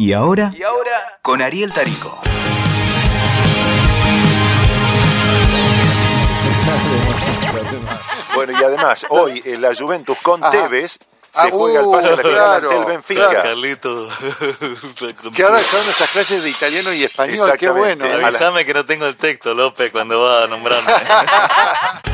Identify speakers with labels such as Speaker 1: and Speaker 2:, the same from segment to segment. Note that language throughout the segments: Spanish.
Speaker 1: ¿Y ahora? ¿Y ahora? Con Ariel Tarico.
Speaker 2: Bueno, y además, hoy en la Juventus con
Speaker 3: Ajá.
Speaker 2: Tevez se
Speaker 3: Ah,
Speaker 2: juega el
Speaker 3: uh,
Speaker 2: pase a la final
Speaker 3: claro,
Speaker 2: ante el Benfica.
Speaker 3: claro.
Speaker 4: Carlito.
Speaker 3: Que ahora están nuestras clases de italiano y español, qué bueno. ¿eh?
Speaker 4: Avísame que no tengo el texto, López, cuando va a nombrarme.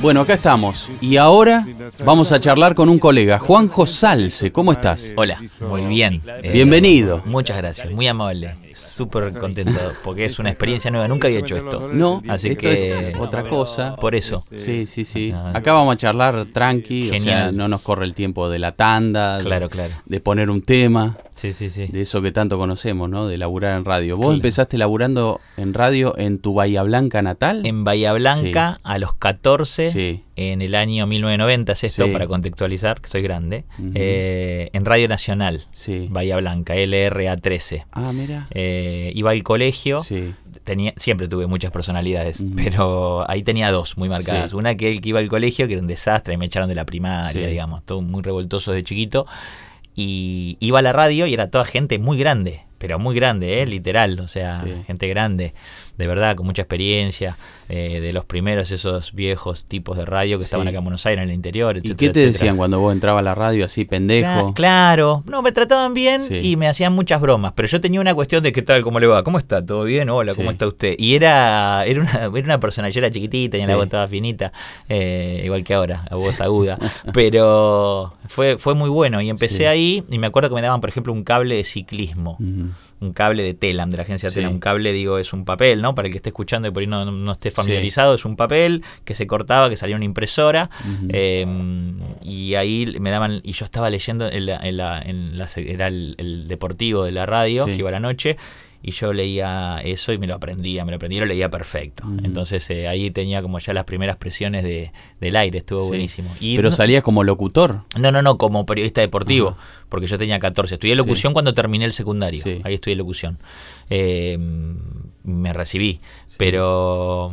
Speaker 5: Bueno, acá estamos. Y ahora vamos a charlar con un colega, Juanjo Salce. ¿Cómo estás?
Speaker 6: Hola, muy bien. Eh,
Speaker 5: Bienvenido.
Speaker 6: Muchas gracias, muy amable. Súper contento porque es una experiencia nueva, nunca había hecho esto.
Speaker 5: No,
Speaker 6: Así
Speaker 5: esto
Speaker 6: que
Speaker 5: es otra cosa.
Speaker 6: Por eso.
Speaker 5: Sí, sí, sí.
Speaker 6: Ah.
Speaker 5: Acá vamos a charlar tranqui, o sea,
Speaker 6: Genial.
Speaker 5: no nos corre el tiempo de la tanda, de-
Speaker 6: Claro, claro.
Speaker 5: de poner un tema,
Speaker 6: Sí, sí, sí.
Speaker 5: de eso que tanto conocemos, ¿no? De laburar en radio. ¿Vos
Speaker 6: Claro.
Speaker 5: empezaste laburando en radio en tu Bahía Blanca natal?
Speaker 6: En Bahía Blanca, a los 14,
Speaker 5: Sí.
Speaker 6: En el año 1990, es esto
Speaker 5: Sí.
Speaker 6: para contextualizar, que soy grande, eh, en Radio Nacional,
Speaker 5: Sí.
Speaker 6: Bahía Blanca, LRA 13.
Speaker 5: Ah, mira.
Speaker 6: Eh, iba al colegio,
Speaker 5: Sí.
Speaker 6: tenía, siempre tuve muchas personalidades, pero ahí tenía dos muy marcadas.
Speaker 5: Sí.
Speaker 6: Una que el que iba al colegio, que era un desastre, me echaron de la primaria, digamos, todo muy revoltoso de chiquito. Y iba a la radio y era toda gente muy grande, pero muy grande, ¿eh? literal, o sea, gente grande, de verdad, con mucha experiencia, eh, de los primeros esos viejos tipos de radio que
Speaker 5: Sí.
Speaker 6: estaban acá en Buenos Aires, en el interior,
Speaker 5: ¿Y
Speaker 6: etcétera,
Speaker 5: qué te
Speaker 6: etcétera.
Speaker 5: decían cuando vos entrabas a la radio así, pendejo?
Speaker 6: Cla- Claro, no, me trataban bien
Speaker 5: Sí.
Speaker 6: y me hacían muchas bromas, pero yo tenía una cuestión de qué tal, cómo le va, cómo está, todo bien, hola, cómo está usted. Y era, era una, era una persona, yo era chiquitita, tenía
Speaker 5: Sí.
Speaker 6: la voz toda finita, eh, igual que ahora, la voz aguda, pero fue, fue muy bueno y empecé ahí y me acuerdo que me daban, por ejemplo, un cable de ciclismo. Un cable de Telam, de la agencia
Speaker 5: Sí.
Speaker 6: Telam. Un cable, digo, es un papel, ¿no? Para el que esté escuchando y por ahí no, no esté familiarizado, es un papel que se cortaba, que salía una impresora. Eh, y ahí me daban, y yo estaba leyendo, en la, en la- en la- era el, el deportivo de la radio,
Speaker 5: Sí.
Speaker 6: que iba a la noche, y yo leía eso y me lo aprendía, me lo aprendí y lo leía perfecto. Entonces eh, ahí tenía como ya las primeras presiones de, del aire, estuvo
Speaker 5: Sí.
Speaker 6: buenísimo. Y
Speaker 5: Pero
Speaker 6: no-
Speaker 5: salías como locutor.
Speaker 6: no, no, no, como periodista deportivo, porque yo tenía 14. Estudié locución cuando terminé el secundario.
Speaker 5: Sí.
Speaker 6: Ahí estudié locución. Eh, me recibí, pero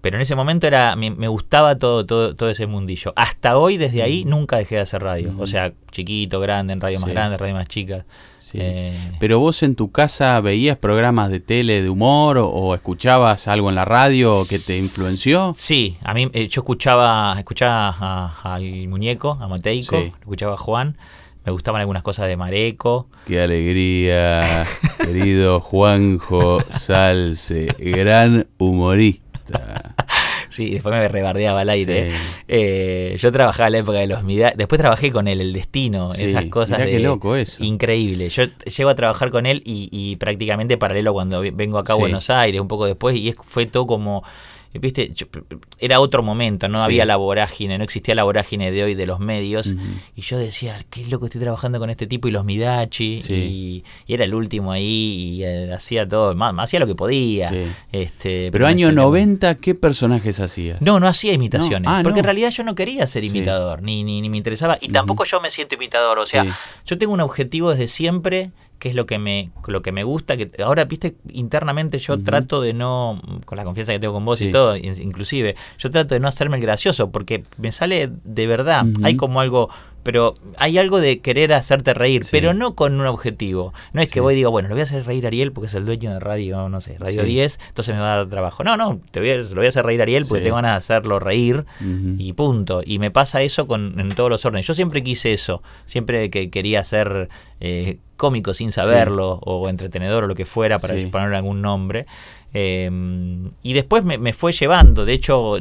Speaker 6: pero en ese momento era me, me gustaba todo, todo todo ese mundillo. Hasta hoy, desde ahí, nunca dejé de hacer radio. O sea, chiquito, grande, en radio más grande, radio más chicas.
Speaker 5: Sí.
Speaker 6: Eh,
Speaker 5: Pero vos en tu casa veías programas de tele de humor o, o escuchabas algo en la radio que te influenció.
Speaker 6: Sí, a mí eh, yo escuchaba escuchaba al muñeco, a Mateico,
Speaker 5: Sí.
Speaker 6: escuchaba a Juan, me gustaban algunas cosas de Mareco.
Speaker 5: Qué alegría, querido Juanjo Salce, gran humorista.
Speaker 6: Sí, después me rebardeaba al aire.
Speaker 5: Sí.
Speaker 6: Eh, yo trabajaba en la época de los Mida. Después trabajé con él, el destino,
Speaker 5: Sí,
Speaker 6: esas cosas.
Speaker 5: mirá
Speaker 6: de-
Speaker 5: qué loco eso.
Speaker 6: Increíble. Yo llego a trabajar con él y, y prácticamente paralelo cuando vengo acá a. Buenos Aires, un poco después, y es- fue todo como. Viste, Yo- era otro momento, no
Speaker 5: Sí.
Speaker 6: había la vorágine, no existía la vorágine de hoy de los medios. Y yo decía, qué loco estoy trabajando con este tipo y los Midachi.
Speaker 5: Sí.
Speaker 6: Y, y era el último ahí y eh, hacía todo, más, hacía lo que podía.
Speaker 5: Sí.
Speaker 6: Este,
Speaker 5: Pero año
Speaker 6: sentía-
Speaker 5: 90, ¿qué personajes hacías?
Speaker 6: no, no hacía imitaciones.
Speaker 5: No. Ah,
Speaker 6: porque
Speaker 5: no.
Speaker 6: en realidad yo no quería ser imitador, ni, ni, ni me interesaba. Y tampoco yo me siento imitador. O sea, yo tengo un objetivo desde siempre, que es lo que me, lo que me gusta. que Ahora, viste, internamente yo trato de no, con la confianza que tengo con vos
Speaker 5: Sí.
Speaker 6: y todo, in- inclusive, yo trato de no hacerme el gracioso, porque me sale de verdad. Hay como algo. Pero hay algo de querer hacerte reír,
Speaker 5: Sí.
Speaker 6: pero no con un objetivo. No es que
Speaker 5: Sí.
Speaker 6: voy y digo, bueno, lo voy a hacer reír a Ariel porque es el dueño de radio, no sé, Radio
Speaker 5: Sí.
Speaker 6: 10, entonces me va a dar trabajo. No, no, te voy a, lo voy a hacer reír a Ariel porque tengo ganas de hacerlo reír y punto. Y me pasa eso con, en todos los órdenes. Yo siempre quise eso, siempre que quería ser eh, cómico sin saberlo, o entretenedor o lo que fuera, para
Speaker 5: Sí.
Speaker 6: ponerle algún nombre. Eh, y después me, me fue llevando. De hecho,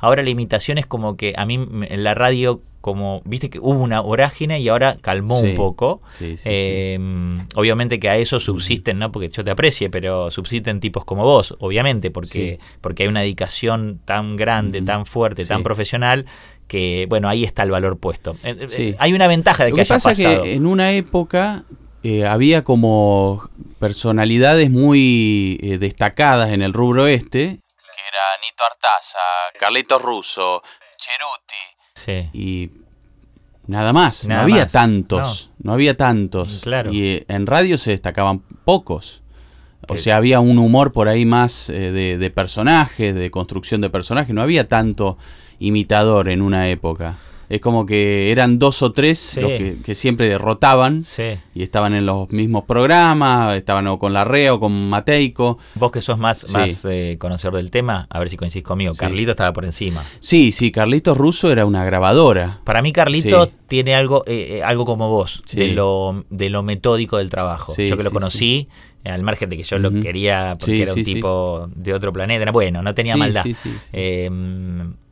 Speaker 6: ahora la imitación es como que a mí en la radio, como viste que hubo una vorágine y ahora calmó
Speaker 5: Sí.
Speaker 6: un poco. Eh, Obviamente que a eso subsisten, no porque yo te aprecie, pero subsisten tipos como vos, obviamente, porque, porque hay una dedicación tan grande, tan fuerte, tan profesional, que bueno, ahí está el valor puesto. Eh, eh,
Speaker 5: Sí.
Speaker 6: Hay una ventaja de
Speaker 5: Lo
Speaker 6: que,
Speaker 5: que
Speaker 6: haya
Speaker 5: pasa
Speaker 6: pasado.
Speaker 5: que en una época eh, había como personalidades muy eh, destacadas en el rubro este, que era Nito Artaza, Carlitos Russo, Cheruti,
Speaker 6: Sí.
Speaker 5: y nada más,
Speaker 6: Nada
Speaker 5: no había
Speaker 6: más,
Speaker 5: tantos, no. había tantos.
Speaker 6: Claro.
Speaker 5: Y eh, en radio se destacaban pocos. O sea, había un humor por ahí más eh, de, de personajes, de construcción de personajes. No había tanto imitador en una época. Es como que eran dos o tres
Speaker 6: Sí.
Speaker 5: los que, que siempre derrotaban
Speaker 6: Sí.
Speaker 5: y estaban en los mismos programas, estaban o con Larrea o con Mateico.
Speaker 6: Vos que sos más,
Speaker 5: Sí.
Speaker 6: más eh, conocedor del tema, a ver si coincidís conmigo. Carlito estaba por encima.
Speaker 5: Sí, sí, Carlitos Russo era una grabadora.
Speaker 6: Para mí Carlito tiene algo eh, eh, algo como vos, de, lo, de lo metódico del trabajo. Yo que lo conocí, al margen de que yo lo quería porque
Speaker 5: Sí,
Speaker 6: era un
Speaker 5: sí, sí.
Speaker 6: tipo de otro planeta. Bueno, no tenía maldad.
Speaker 5: sí, sí, sí.
Speaker 6: Eh,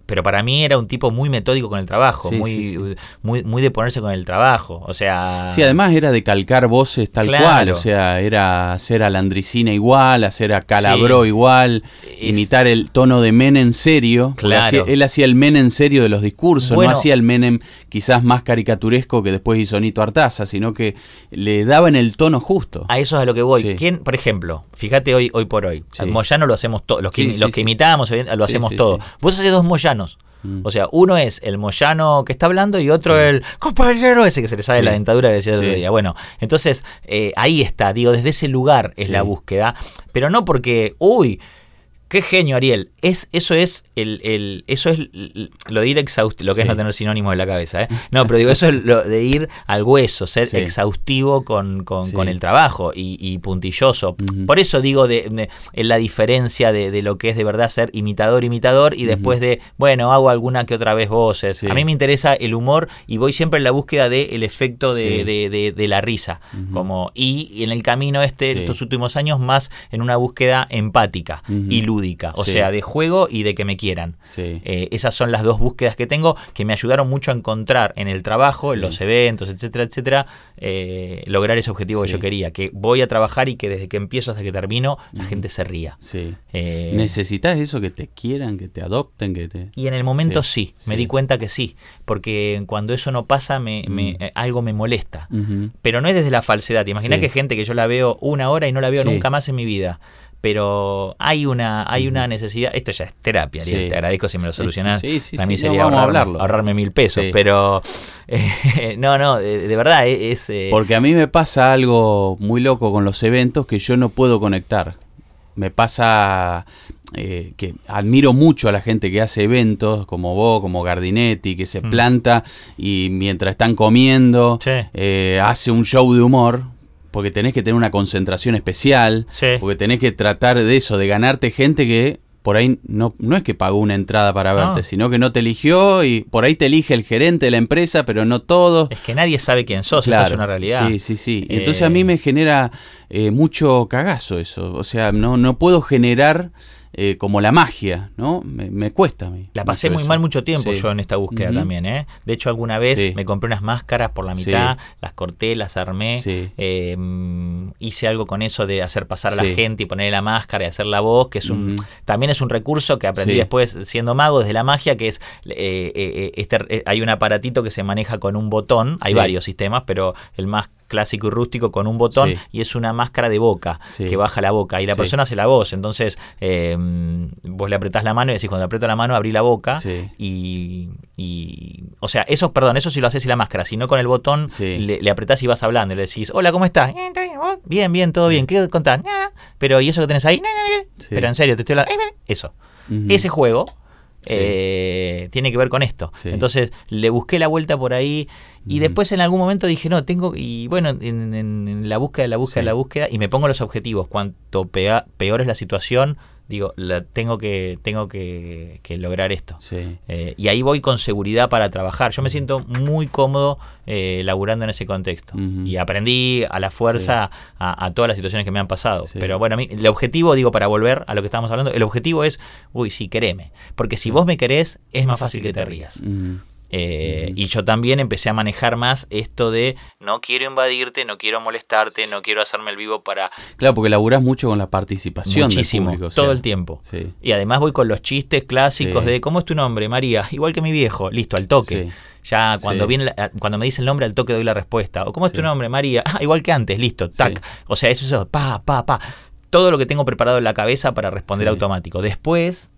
Speaker 6: pero para mí era un tipo muy metódico con el trabajo,
Speaker 5: Sí,
Speaker 6: muy,
Speaker 5: sí, sí.
Speaker 6: muy muy de ponerse con el trabajo. O sea,
Speaker 5: Sí, además era de calcar voces tal
Speaker 6: Claro.
Speaker 5: cual, o sea, era hacer a Landricina igual, hacer a Calabró igual,
Speaker 6: Es-
Speaker 5: imitar el tono de Menem en serio.
Speaker 6: Claro.
Speaker 5: hacía- él hacía el Menem en serio de los discursos,
Speaker 6: Bueno.
Speaker 5: no hacía el Menem quizás más caricaturesco que después hizo Nito Artaza, sino que le daba en el tono justo.
Speaker 6: A eso es a lo que voy.
Speaker 5: Sí.
Speaker 6: ¿Quién, por ejemplo, fíjate hoy, hoy por hoy,
Speaker 5: Sí.
Speaker 6: Moyano lo hacemos todos, los que,
Speaker 5: Sí,
Speaker 6: los imitábamos lo hacemos
Speaker 5: sí.
Speaker 6: Vos haces dos Moyanos.
Speaker 5: Mm.
Speaker 6: O sea, uno es el Moyano que está hablando y otro el compañero ese que se le sale la dentadura que decía el otro día. Bueno, entonces eh, ahí está, digo, desde ese lugar es la búsqueda, pero no porque, uy, Qué genio, Ariel. Es, eso es el, el- eso es lo de ir exhaustivo, lo que es no tener sinónimos en la cabeza, ¿eh? No, pero digo, eso es lo de ir al hueso, ser
Speaker 5: Sí.
Speaker 6: exhaustivo con, con-
Speaker 5: Sí.
Speaker 6: con el trabajo y, y puntilloso. Por eso digo de, de- en la diferencia de, de lo que es de verdad ser imitador, imitador, y después de, bueno, hago alguna que otra vez voces. A mí me interesa el humor y voy siempre en la búsqueda del efecto de, la risa. como Y, y en el camino este, estos últimos años, más en una búsqueda empática y lúdica. O
Speaker 5: Sí.
Speaker 6: sea, de juego y de que me quieran.
Speaker 5: Sí.
Speaker 6: Eh, esas son las dos búsquedas que tengo que me ayudaron mucho a encontrar en el trabajo, en los eventos, etcétera, etcétera, eh, lograr ese objetivo que yo quería. Que voy a trabajar y que desde que empiezo hasta que termino la gente se ría.
Speaker 5: Sí.
Speaker 6: Eh,
Speaker 5: Necesitas eso, que te quieran, que te adopten, que te...
Speaker 6: y en el momento sí, me di cuenta que sí, porque cuando eso no pasa me, me-
Speaker 5: Mm.
Speaker 6: eh, algo me molesta. Pero no es desde la falsedad. Imagina que gente que yo la veo una hora y no la veo nunca más en mi vida. Pero hay una, hay una necesidad. Esto ya es terapia, Ariel.
Speaker 5: Sí.
Speaker 6: Te agradezco si me lo solucionas.
Speaker 5: Sí, sí,
Speaker 6: Para mí
Speaker 5: sí, no,
Speaker 6: sería
Speaker 5: vamos a
Speaker 6: ahorrarme,
Speaker 5: hablarlo.
Speaker 6: ahorrarme mil pesos. Pero eh, no, no, de, de verdad es. es, eh,
Speaker 5: Porque a mí me pasa algo muy loco con los eventos que yo no puedo conectar. Me pasa eh, que admiro mucho a la gente que hace eventos, como vos, como Gardinetti, que se
Speaker 6: Mm.
Speaker 5: planta y mientras están comiendo
Speaker 6: Sí.
Speaker 5: eh, hace un show de humor. Porque tenés que tener una concentración especial,
Speaker 6: Sí.
Speaker 5: porque tenés que tratar de eso, de ganarte gente que por ahí no, no es que pagó una entrada para verte,
Speaker 6: No.
Speaker 5: sino que no te eligió y por ahí te elige el gerente de la empresa, pero no todos.
Speaker 6: es que nadie sabe quién sos. Esto es una realidad.
Speaker 5: Sí, sí, sí.
Speaker 6: Eh,
Speaker 5: Entonces a mí me genera eh, mucho cagazo eso. O sea, no, no puedo generar eh, como la magia, ¿no? Me, me cuesta a mí.
Speaker 6: La pasé muy
Speaker 5: eso.
Speaker 6: mal mucho tiempo
Speaker 5: Sí.
Speaker 6: yo en esta búsqueda también, ¿eh? De hecho, alguna vez
Speaker 5: Sí.
Speaker 6: me compré unas máscaras por la
Speaker 5: Sí.
Speaker 6: mitad, las corté, las armé, eh, mm, hice algo con eso de hacer pasar a la gente y ponerle la máscara y hacer la voz, que es un también es un recurso que aprendí después siendo mago desde la magia, que es eh, eh, eh, este, eh, hay un aparatito que se maneja con un botón, hay varios sistemas, pero el más clásico y rústico con un botón
Speaker 5: Sí.
Speaker 6: y es una máscara de boca
Speaker 5: Sí.
Speaker 6: que baja la boca y la
Speaker 5: Sí.
Speaker 6: persona hace la voz, entonces eh, vos le apretás la mano y decís cuando aprieto la mano abrí la boca
Speaker 5: Sí.
Speaker 6: y, y- o sea, eso, perdón, eso sí lo haces sin la máscara, si no con el botón
Speaker 5: Sí.
Speaker 6: le, le apretás y vas hablando y le decís, hola, ¿cómo estás? "Eh, estoy bien, ¿vos?". Bien, bien, todo bien, ¿qué contás? "Nada". Pero ¿y eso que tenés ahí? Pero en serio, te estoy hablando. "Eh, Eso. Ese juego
Speaker 5: Sí.
Speaker 6: eh, tiene que ver con esto.
Speaker 5: Sí.
Speaker 6: Entonces le busqué la vuelta por ahí y
Speaker 5: Ujú.
Speaker 6: después en algún momento dije, no, tengo, y bueno, en, en- en la búsqueda, la búsqueda,
Speaker 5: Sí.
Speaker 6: la búsqueda, y me pongo los objetivos. Cuanto peor es la situación, digo, la, tengo que, tengo que, que lograr esto.
Speaker 5: Sí.
Speaker 6: Eh, y ahí voy con seguridad para trabajar. Yo me siento muy cómodo eh, laburando en ese contexto. Y aprendí a la fuerza a, a todas las situaciones que me han pasado.
Speaker 5: Sí.
Speaker 6: Pero bueno, a mí, el objetivo, digo, para volver a lo que estábamos hablando, el objetivo es, uy, sí, quereme. Porque si vos me querés, es más fácil que te rías. Eh. Y yo también empecé a manejar más esto de no quiero invadirte, no quiero molestarte, no quiero hacerme el vivo para
Speaker 5: Claro, porque laburás mucho con la participación
Speaker 6: muchísimo,
Speaker 5: del público. o sea,
Speaker 6: todo el tiempo.
Speaker 5: Sí.
Speaker 6: Y además voy con los chistes clásicos
Speaker 5: Sí.
Speaker 6: de ¿cómo es tu nombre, María? Igual que mi viejo, listo, al toque.
Speaker 5: Sí.
Speaker 6: Ya cuando viene la- cuando me dice el nombre al toque doy la respuesta. O ¿cómo es tu nombre, María? Ah, igual que antes, listo, tac. O sea, eso es pa, pa, pa. Todo lo que tengo preparado en la cabeza para responder automático. Después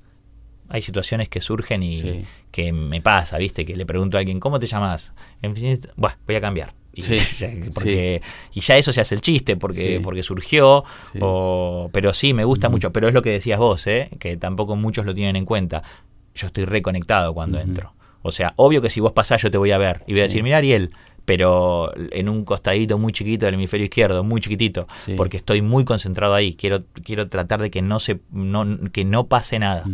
Speaker 6: hay situaciones que surgen y
Speaker 5: Sí.
Speaker 6: que me pasa, ¿viste? Que le pregunto a alguien, ¿cómo te llamas? En fin, bueno, voy a cambiar. Y,
Speaker 5: Sí.
Speaker 6: ya, porque, y ya eso se hace el chiste porque,
Speaker 5: Sí.
Speaker 6: porque surgió. O- pero sí, me gusta
Speaker 5: Ujú.
Speaker 6: mucho. Pero es lo que decías vos, ¿eh? que tampoco muchos lo tienen en cuenta. Yo estoy reconectado cuando entro. O sea, obvio que si vos pasás yo te voy a ver y voy a decir, mira Ariel, pero en un costadito muy chiquito del hemisferio izquierdo, muy chiquitito, porque estoy muy concentrado ahí. Quiero, quiero tratar de que no se, no, que no pase nada.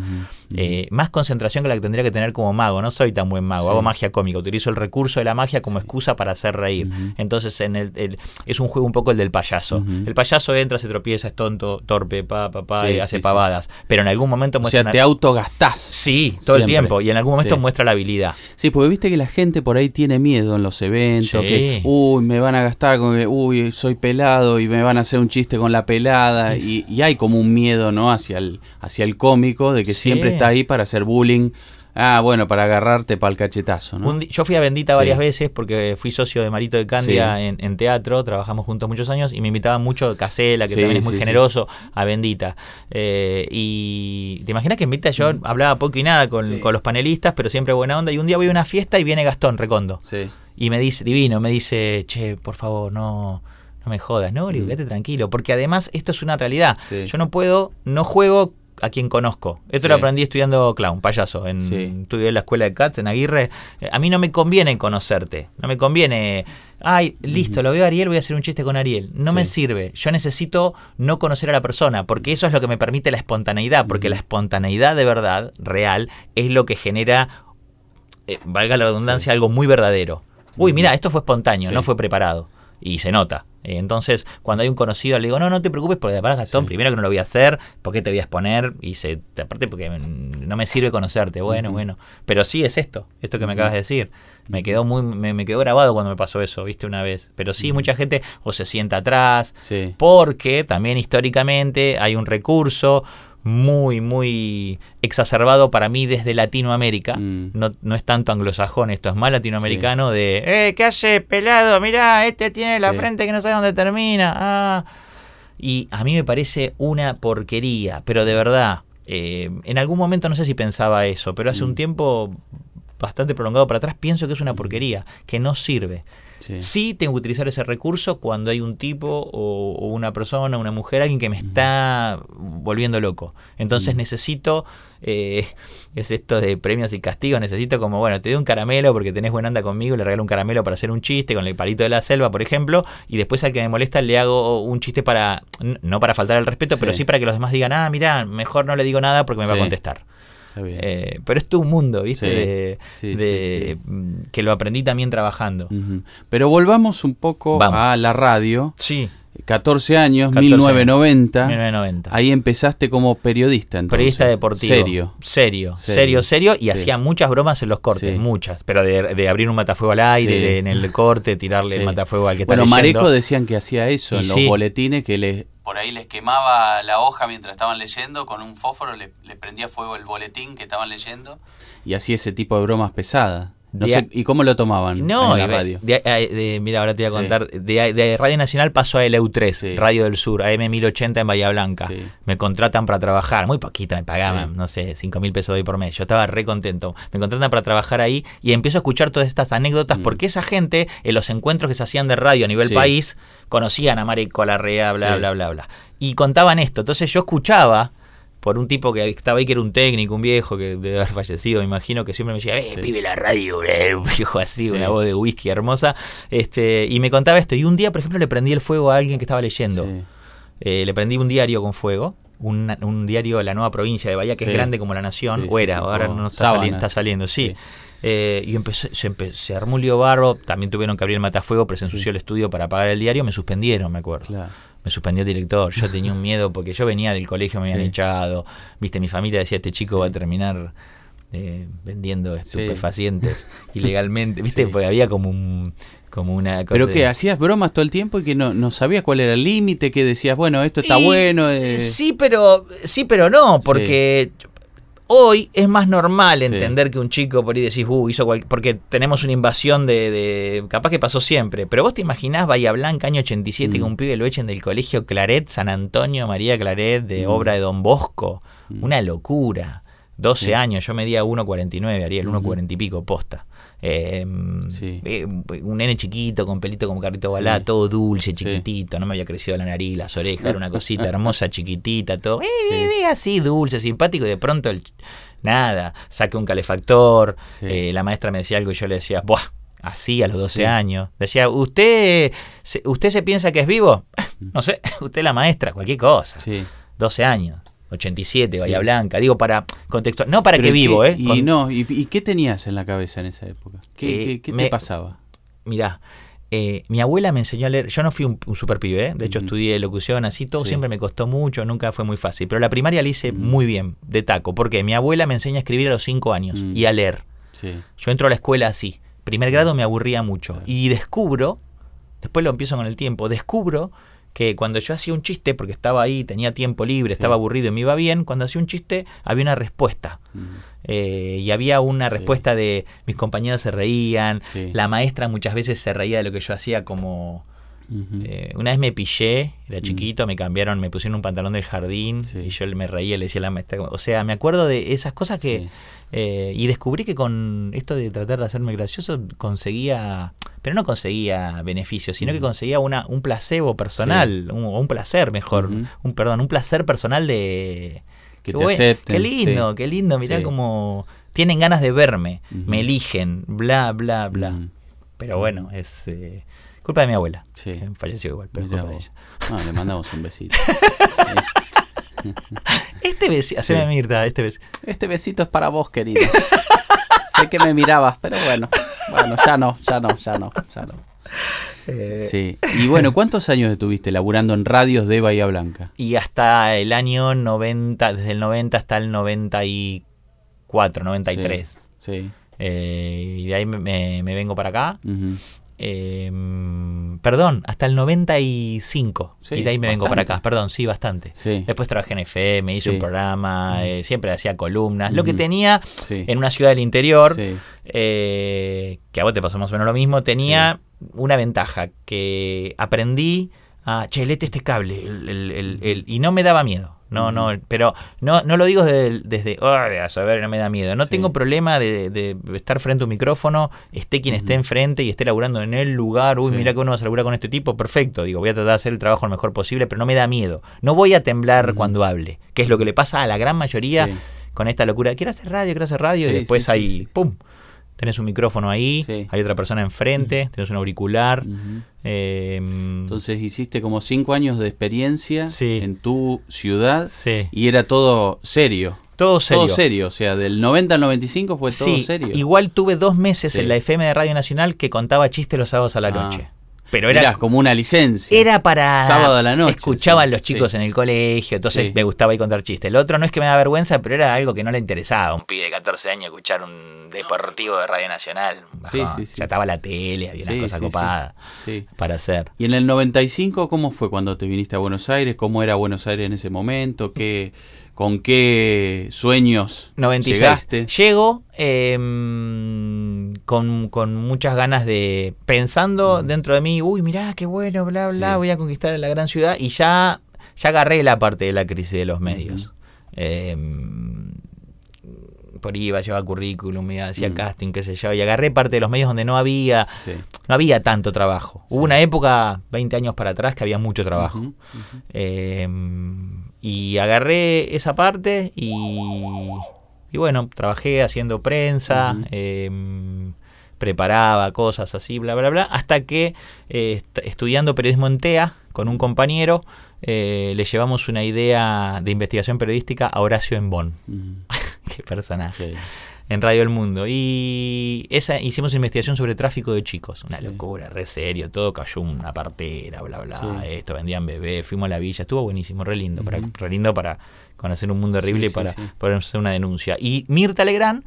Speaker 6: Eh, más concentración que la que tendría que tener como mago. No soy tan buen mago,
Speaker 5: Sí.
Speaker 6: hago magia cómica, utilizo el recurso de la magia como excusa para hacer reír. Entonces en el, el- es un juego un poco el del payaso. El payaso entra, se tropieza, es tonto, torpe, pa, pa, pa,
Speaker 5: Sí,
Speaker 6: y hace pavadas. Pero en algún momento
Speaker 5: O
Speaker 6: muestra
Speaker 5: sea,
Speaker 6: una-
Speaker 5: te autogastás.
Speaker 6: Sí, todo el tiempo. Y en algún momento muestra la habilidad.
Speaker 5: Sí, porque viste que la gente por ahí tiene miedo en los eventos, que, uy, me van a gastar con que, uy, soy pelado y me van a hacer un chiste con la pelada. Y, y hay como un miedo, ¿no? Hacia el, hacia el cómico, de que siempre está ahí para hacer bullying. Ah, bueno, para agarrarte para el cachetazo, ¿no?
Speaker 6: Un yo fui a Bendita
Speaker 5: Sí.
Speaker 6: varias veces porque fui socio de Marito de Candia
Speaker 5: Sí.
Speaker 6: en, en teatro, trabajamos juntos muchos años y me invitaban mucho Casela, que
Speaker 5: Sí,
Speaker 6: también es muy generoso, a Bendita. Eh, y te imaginas que en Bendita yo hablaba poco y nada con, los panelistas, pero siempre buena onda. Y un día voy a una fiesta y viene Gastón Recondo.
Speaker 5: Sí.
Speaker 6: Y me dice, divino, me dice, che, por favor, no, no me jodas, no, le digo, quédate tranquilo, porque además esto es una realidad.
Speaker 5: Mm. Sí.
Speaker 6: Yo no puedo, no juego a quien conozco. Esto
Speaker 5: Sí.
Speaker 6: lo aprendí estudiando clown, payaso, en
Speaker 5: Sí.
Speaker 6: estudié en la escuela de Cats en Aguirre. Eh, A mí no me conviene conocerte, no me conviene, ay, listo, lo veo a Ariel, voy a hacer un chiste con Ariel. No me sirve. Yo necesito no conocer a la persona, porque eso es lo que me permite la espontaneidad, porque la espontaneidad de verdad, real, es lo que genera eh, valga la redundancia, algo muy verdadero. Uy, mira, esto fue espontáneo, no fue preparado. Y se nota. Eh, Entonces, cuando hay un conocido, le digo, no, no te preocupes, porque de Gastón,
Speaker 5: Sí.
Speaker 6: primero que no lo voy a hacer, ¿por qué te voy a exponer? Y se, aparte porque no me sirve conocerte. Bueno, bueno. Pero sí es esto, esto que me acabas de decir. Me quedó muy, me, me quedó grabado cuando me pasó eso, viste, una vez. Pero sí, mucha gente o se sienta atrás,
Speaker 5: Sí.
Speaker 6: porque también históricamente hay un recurso muy, muy exacerbado para mí desde Latinoamérica.
Speaker 5: Mm.
Speaker 6: No, no es tanto anglosajón, esto es más latinoamericano de, eh, ¿qué hace, pelado? Mirá, este tiene la
Speaker 5: Sí.
Speaker 6: frente que no sabe dónde termina. Ah. Y a mí me parece una porquería, pero de verdad, eh, en algún momento no sé si pensaba eso, pero hace un tiempo bastante prolongado para atrás pienso que es una porquería, que no sirve.
Speaker 5: Sí.
Speaker 6: Sí tengo que utilizar ese recurso cuando hay un tipo o, o una persona, una mujer, alguien que me está volviendo loco. Entonces necesito, eh, es esto de premios y castigos, necesito como, bueno, te doy un caramelo porque tenés buena onda conmigo, le regalo un caramelo para hacer un chiste con el palito de la selva, por ejemplo, y después al que me molesta le hago un chiste para, no para faltar al respeto, pero
Speaker 5: Sí.
Speaker 6: para que los demás digan, ah, mira, mejor no le digo nada porque me va a contestar. Eh, pero es un mundo, ¿viste?
Speaker 5: Sí.
Speaker 6: De,
Speaker 5: Sí,
Speaker 6: de-
Speaker 5: sí,
Speaker 6: mm, que lo aprendí también trabajando.
Speaker 5: Pero volvamos un poco
Speaker 6: Vamos.
Speaker 5: a la radio.
Speaker 6: Sí.
Speaker 5: 14 años,
Speaker 6: 14
Speaker 5: 1990.
Speaker 6: 1990.
Speaker 5: Ahí empezaste como periodista entonces.
Speaker 6: Periodista deportivo.
Speaker 5: Serio.
Speaker 6: Serio,
Speaker 5: Serio.
Speaker 6: serio, serio. Y
Speaker 5: Sí.
Speaker 6: hacía muchas bromas en los cortes,
Speaker 5: Sí.
Speaker 6: muchas. Pero de, de abrir un matafuego al aire,
Speaker 5: Sí.
Speaker 6: de en el corte, tirarle el matafuego al que
Speaker 5: Bueno,
Speaker 6: está leyendo.
Speaker 5: Mareco decían que hacía eso
Speaker 6: Y
Speaker 5: en los boletines, que les, por ahí les quemaba la hoja mientras estaban leyendo, con un fósforo le, le prendía fuego el boletín que estaban leyendo y hacía ese tipo de bromas pesadas. No
Speaker 6: De
Speaker 5: sé, ¿Y cómo lo tomaban
Speaker 6: No,
Speaker 5: en la radio?
Speaker 6: de- de- de- mira, ahora te voy a
Speaker 5: Sí.
Speaker 6: contar. De, de Radio Nacional pasó a LU3,
Speaker 5: Sí.
Speaker 6: Radio del Sur, AM 1080 en Bahía Blanca.
Speaker 5: Sí.
Speaker 6: Me contratan para trabajar, muy poquito me pagaban,
Speaker 5: Sí.
Speaker 6: no sé, 5 mil pesos hoy por mes. Yo estaba re contento. Me contratan para trabajar ahí y empiezo a escuchar todas estas anécdotas
Speaker 5: Mm.
Speaker 6: porque esa gente, en los encuentros que se hacían de radio a nivel
Speaker 5: Sí.
Speaker 6: país, conocían a Marico Larrea, bla,
Speaker 5: Sí.
Speaker 6: bla, bla, bla. Y contaban esto. Entonces yo escuchaba por un tipo que estaba ahí que era un técnico, un viejo que debe haber fallecido, me imagino que siempre me decía, eh,
Speaker 5: Sí.
Speaker 6: pibe la radio, eh", un viejo así,
Speaker 5: Sí.
Speaker 6: una voz de whisky hermosa, este, y me contaba esto. Y un día, por ejemplo, le prendí el fuego a alguien que estaba leyendo.
Speaker 5: Sí.
Speaker 6: Eh, le prendí un diario con fuego, un, un diario de la nueva provincia de Bahía, que es grande como la nación, o era, ahora no está,
Speaker 5: sábana.
Speaker 6: sali- está saliendo, sí. Eh, y empezó, se, empe- se armó un lío barro, también tuvieron que abrir el matafuego, pero se ensució el estudio para apagar el diario, me suspendieron, me acuerdo.
Speaker 5: Claro.
Speaker 6: Me suspendió el director, yo tenía un miedo porque yo venía del colegio, me habían
Speaker 5: Sí.
Speaker 6: echado, viste, mi familia decía, este chico va a terminar eh, vendiendo estupefacientes ilegalmente, viste,
Speaker 5: Sí.
Speaker 6: porque había como un como una cosa
Speaker 5: ¿Pero
Speaker 6: de-
Speaker 5: que hacías bromas todo el tiempo y que no, no sabías cuál era el límite? Que decías, bueno, esto está
Speaker 6: Y-
Speaker 5: bueno. eh,
Speaker 6: Sí, pero sí, pero no, porque hoy es más normal
Speaker 5: Sí.
Speaker 6: entender que un chico por ahí decís, uh, hizo cual-", porque tenemos una invasión de, de- capaz que pasó siempre, pero vos te imaginás Bahía Blanca año 87 que
Speaker 5: Mm.
Speaker 6: un pibe lo echen del colegio Claret, San Antonio, María Claret, de
Speaker 5: Mm.
Speaker 6: obra de Don Bosco,
Speaker 5: Mm.
Speaker 6: una locura. 12
Speaker 5: Sí.
Speaker 6: años, yo medía 1.49, Ariel,
Speaker 5: Ujú.
Speaker 6: 1.40 y pico, posta. Eh,
Speaker 5: Sí.
Speaker 6: eh, un nene chiquito con pelito como carrito
Speaker 5: Sí.
Speaker 6: balá, todo dulce,
Speaker 5: Sí.
Speaker 6: chiquitito, no me había crecido la nariz, las orejas, era una cosita hermosa, chiquitita, todo, eh, eh, así, dulce, simpático, y de pronto el, nada, saqué un calefactor, eh, la maestra me decía algo y yo le decía, ¡buah! Así a los 12
Speaker 5: Sí.
Speaker 6: años. Decía, ¿usted se, ¿usted se piensa que es vivo? No sé, usted es la maestra, cualquier cosa.
Speaker 5: Sí.
Speaker 6: 12 años, 87,
Speaker 5: Sí.
Speaker 6: Bahía Blanca. Digo, para contexto, no para
Speaker 5: Pero
Speaker 6: que
Speaker 5: ¿y
Speaker 6: vivo, ¿eh?
Speaker 5: Y
Speaker 6: Con-
Speaker 5: no, y, y qué tenías en la cabeza en esa época? ¿Qué,
Speaker 6: Eh,
Speaker 5: qué- qué
Speaker 6: me-
Speaker 5: te pasaba?
Speaker 6: Mirá, eh, mi abuela me enseñó a leer. Yo no fui un, un super pibe, ¿eh? de hecho estudié locución, así todo
Speaker 5: Sí.
Speaker 6: siempre me costó mucho, nunca fue muy fácil. Pero la primaria la hice muy bien, de taco, porque mi abuela me enseña a escribir a los 5 años y a leer.
Speaker 5: Sí.
Speaker 6: Yo entro a la escuela así. Primer grado me aburría mucho.
Speaker 5: Claro.
Speaker 6: Y descubro, después lo empiezo con el tiempo, descubro que cuando yo hacía un chiste, porque estaba ahí, tenía tiempo libre,
Speaker 5: Sí.
Speaker 6: estaba aburrido y me iba bien, cuando hacía un chiste había una respuesta.
Speaker 5: Mm.
Speaker 6: Eh, y había una
Speaker 5: Sí.
Speaker 6: respuesta de mis compañeros se reían,
Speaker 5: Sí.
Speaker 6: la maestra muchas veces se reía de lo que yo hacía como... Eh, una vez me pillé, era chiquito, me cambiaron, me pusieron un pantalón del jardín y yo me reía le decía a la maestra, o sea, me acuerdo de esas cosas que... Eh, y descubrí que con esto de tratar de hacerme gracioso conseguía, pero no conseguía beneficios, sino que conseguía una, un placebo personal, un, o un placer mejor, un perdón, un placer personal de...
Speaker 5: Que te
Speaker 6: buen-
Speaker 5: acepten,
Speaker 6: Qué lindo,
Speaker 5: sí.
Speaker 6: qué lindo, mirá
Speaker 5: Sí.
Speaker 6: como tienen ganas de verme, me eligen, bla, bla, bla. Pero bueno, es eh, culpa de mi abuela.
Speaker 5: Sí.
Speaker 6: que falleció igual, pero es
Speaker 5: Mirá
Speaker 6: culpa de ella.
Speaker 5: Ah, le mandamos un besito. Sí.
Speaker 6: Este besito, haceme Mirta, este besito.
Speaker 5: Este besito es para vos, querido. sé que me mirabas, pero bueno. Bueno, ya no, ya no, ya no, ya no.
Speaker 6: Eh,
Speaker 5: Sí. Y bueno, ¿cuántos años estuviste laburando en radios de Bahía Blanca?
Speaker 6: Y hasta el año 90, desde el 90 hasta el 94, 93.
Speaker 5: Sí.
Speaker 6: Eh, y de ahí me, me- me vengo para acá.
Speaker 5: Ujú.
Speaker 6: Eh, perdón, hasta el 95.
Speaker 5: Sí,
Speaker 6: y de ahí me vengo para acá. Perdón, sí, bastante.
Speaker 5: Sí.
Speaker 6: Después trabajé en FM, hice
Speaker 5: Sí.
Speaker 6: un programa, eh, siempre hacía columnas. Lo que
Speaker 5: Ujú.
Speaker 6: tenía en una ciudad del interior, eh, que a vos te pasó más o menos lo mismo, tenía una ventaja, que aprendí a, che, lete este cable, el- el- el- el- y no me daba miedo. No, no, pero no, no lo digo desde, desde "Ay, a saber, no me da miedo. No
Speaker 5: Sí.
Speaker 6: tengo problema de, de estar frente a un micrófono, esté quien esté enfrente y esté laburando en el lugar. Uy,
Speaker 5: Sí.
Speaker 6: mira que uno vas a laburar con este tipo, perfecto. Digo, voy a tratar de hacer el trabajo lo mejor posible, pero no me da miedo. No voy a temblar cuando hable, que es lo que le pasa a la gran mayoría
Speaker 5: Sí.
Speaker 6: con esta locura. Quiero hacer radio, quiero hacer radio, y después
Speaker 5: sí.
Speaker 6: ¡pum! Tenés un micrófono ahí,
Speaker 5: Sí.
Speaker 6: hay otra persona enfrente, tenés un auricular. Eh,
Speaker 5: Entonces hiciste como cinco años de experiencia
Speaker 6: Sí.
Speaker 5: en tu ciudad
Speaker 6: Sí.
Speaker 5: y era todo serio.
Speaker 6: todo serio.
Speaker 5: Todo serio, o sea, del 90 al 95 fue todo serio.
Speaker 6: igual tuve dos meses en la FM de Radio Nacional que contaba chistes los sábados a la
Speaker 5: Ah.
Speaker 6: noche. Pero era,
Speaker 5: como una licencia.
Speaker 6: era para...
Speaker 5: Sábado a la noche,
Speaker 6: Escuchaban
Speaker 5: sí,
Speaker 6: los chicos
Speaker 5: sí.
Speaker 6: en el colegio, entonces
Speaker 5: Sí.
Speaker 6: me gustaba ir contar chistes. El otro no es que me da vergüenza, pero era algo que no le interesaba. Un pibe de 14 años escuchar un deportivo de Radio Nacional.
Speaker 5: Sí,
Speaker 6: Bajón.
Speaker 5: sí, sí.
Speaker 6: Ya estaba la tele, había una cosa copada
Speaker 5: Sí.
Speaker 6: para hacer.
Speaker 5: Y en el 95, ¿cómo fue cuando te viniste a Buenos Aires? ¿Cómo era Buenos Aires en ese momento? ¿Qué, ¿Con qué sueños
Speaker 6: 96.
Speaker 5: llegaste?
Speaker 6: Llego em, con, con muchas ganas de. pensando dentro de mí, uy, mirá, qué bueno, bla, bla,
Speaker 5: Sí.
Speaker 6: voy a conquistar la gran ciudad. Y ya, ya agarré la parte de la crisis de los medios. Em, por ahí iba a llevar currículum, iba, hacía
Speaker 5: Mm.
Speaker 6: casting, qué sé yo, y agarré parte de los medios donde no había,
Speaker 5: Sí.
Speaker 6: no había tanto trabajo. Hubo una época, 20 años para atrás, que había mucho trabajo. Eh, y agarré esa parte y, y bueno, trabajé haciendo prensa, eh, preparaba cosas así, bla, bla, bla, hasta que eh, est- estudiando periodismo en TEA con un compañero, eh, le llevamos una idea de investigación periodística a Horacio Embón. Qué personaje.
Speaker 5: Sí.
Speaker 6: En Radio El Mundo. Y esa hicimos investigación sobre tráfico de chicos. Una
Speaker 5: Sí.
Speaker 6: locura, re serio. Todo cayó una partera, bla, bla.
Speaker 5: Sí.
Speaker 6: Esto, vendían bebés. Fuimos a la villa. Estuvo buenísimo, re lindo. para, re lindo para conocer un mundo horrible
Speaker 5: Sí,
Speaker 6: y para poder hacer una denuncia. Y Mirta Legrand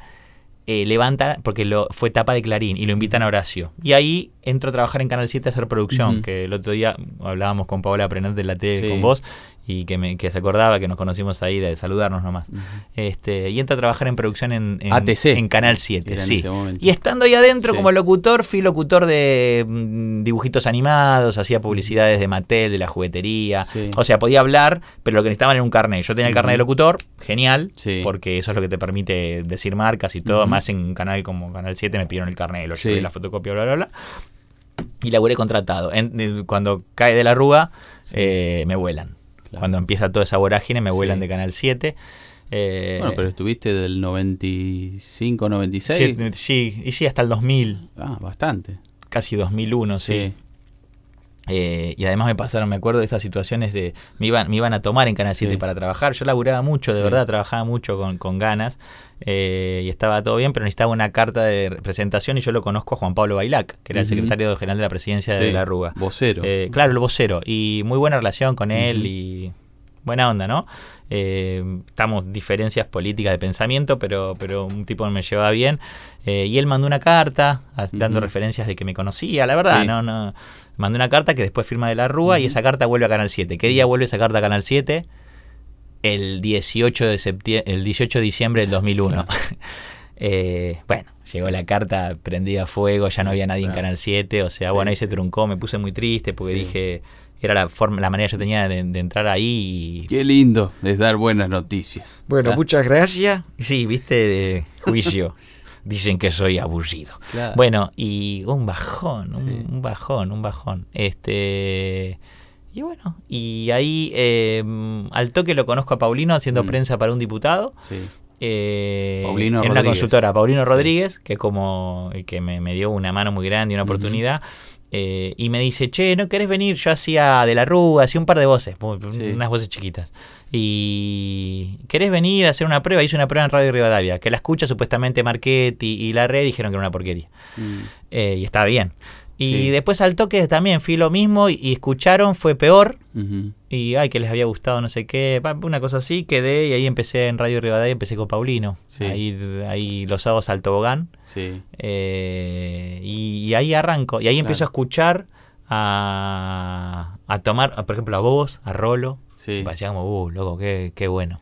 Speaker 6: eh, levanta, porque lo fue tapa de Clarín, y lo invitan a Horacio. Y ahí entro a trabajar en Canal 7 a hacer producción, que el otro día hablábamos con Paola Prenet de la tele
Speaker 5: Sí.
Speaker 6: con vos, y que, me, que se acordaba que nos conocimos ahí de saludarnos nomás. este, y entra a trabajar en producción en, en,
Speaker 5: ATC.
Speaker 6: en Canal 7.
Speaker 5: Era en
Speaker 6: Sí. Y estando ahí adentro
Speaker 5: Sí.
Speaker 6: como locutor, fui locutor de mm, dibujitos animados, hacía publicidades de Mattel, de la juguetería.
Speaker 5: Sí.
Speaker 6: O sea, podía hablar, pero lo que necesitaban era un carnet. Yo tenía el carnet de locutor, genial,
Speaker 5: Sí.
Speaker 6: porque eso es lo que te permite decir marcas y todo. Más en un canal como Canal 7 me pidieron el carnet, lo llevé la fotocopia, bla, bla, bla. Y laburé contratado. En- cuando cae de la rúa, eh, me vuelan.
Speaker 5: Claro.
Speaker 6: Cuando empieza toda esa vorágine, me vuelan
Speaker 5: Sí.
Speaker 6: de Canal 7. Eh,
Speaker 5: Bueno, pero estuviste del 95, 96.
Speaker 6: sí, sí, y sí, hasta el 2000,
Speaker 5: Ah, bastante.
Speaker 6: casi 2001, sí. Eh, y además me pasaron, me acuerdo de estas situaciones de. Me iban, me iban a tomar en Canal 7
Speaker 5: Sí.
Speaker 6: para trabajar. Yo laburaba mucho, de verdad, trabajaba mucho con, con ganas. Eh, y estaba todo bien, pero necesitaba una carta de presentación. Y yo lo conozco a Juan Pablo Bailac, que era el secretario general de la presidencia de la Rúa.
Speaker 5: vocero.
Speaker 6: Eh, claro, el vocero. Y muy buena relación con él y buena onda, ¿no? Eh, estamos diferencias políticas de pensamiento, pero, pero un tipo me llevaba bien. Eh, y él mandó una carta a- dando referencias de que me conocía, la verdad,
Speaker 5: Sí.
Speaker 6: no, no. Mandó una carta que después firma de la Rúa y esa carta vuelve a Canal 7. ¿Qué día vuelve esa carta a Canal 7? El 18 de septiembre, el 18 de diciembre del 2001. Eh, bueno, llegó la carta prendida a fuego, ya no había nadie en
Speaker 5: Claro.
Speaker 6: Canal 7, o sea,
Speaker 5: Sí.
Speaker 6: bueno, ahí se truncó, me puse muy triste porque
Speaker 5: Sí.
Speaker 6: dije, era la forma, la manera que yo tenía de, de entrar ahí y...
Speaker 5: Qué lindo es dar buenas noticias.
Speaker 6: Bueno,
Speaker 5: Ah,
Speaker 6: muchas gracias. Sí, viste, de juicio. Dicen que soy aburrido.
Speaker 5: Claro.
Speaker 6: Bueno, y un bajón, un,
Speaker 5: Sí.
Speaker 6: un bajón, un bajón. Este. Y bueno, y ahí eh, al toque lo conozco a Paulino haciendo
Speaker 5: Mm.
Speaker 6: prensa para un diputado.
Speaker 5: Sí.
Speaker 6: eh,
Speaker 5: Paulino
Speaker 6: en una
Speaker 5: Rodríguez.
Speaker 6: consultora, Paulino
Speaker 5: Sí.
Speaker 6: Rodríguez, que como que me, me dio una mano muy grande y una oportunidad. eh, y me dice, che, ¿no querés venir? Yo hacía de la Rúa, hacía un par de voces,
Speaker 5: Sí.
Speaker 6: unas voces chiquitas. Y ¿querés venir a hacer una prueba? Hice una prueba en Radio Rivadavia, que la escucha supuestamente Marquetti y la red dijeron que era una porquería.
Speaker 5: Mm.
Speaker 6: Eh, y estaba bien. Y
Speaker 5: Sí.
Speaker 6: después al toque también fui lo mismo y, y escucharon, fue peor. Y ay, que les había gustado no sé qué, una cosa así, quedé y ahí empecé en Radio Rivadavia, empecé con Paulino.
Speaker 5: Sí.
Speaker 6: A ir ahí los sábados al tobogán.
Speaker 5: Sí.
Speaker 6: Eh, y, y ahí arranco. Y ahí empiezo a escuchar, a, a tomar, a, por ejemplo, a vos, a Rolo.
Speaker 5: Sí.
Speaker 6: Parecía como, uh, loco, qué, qué bueno.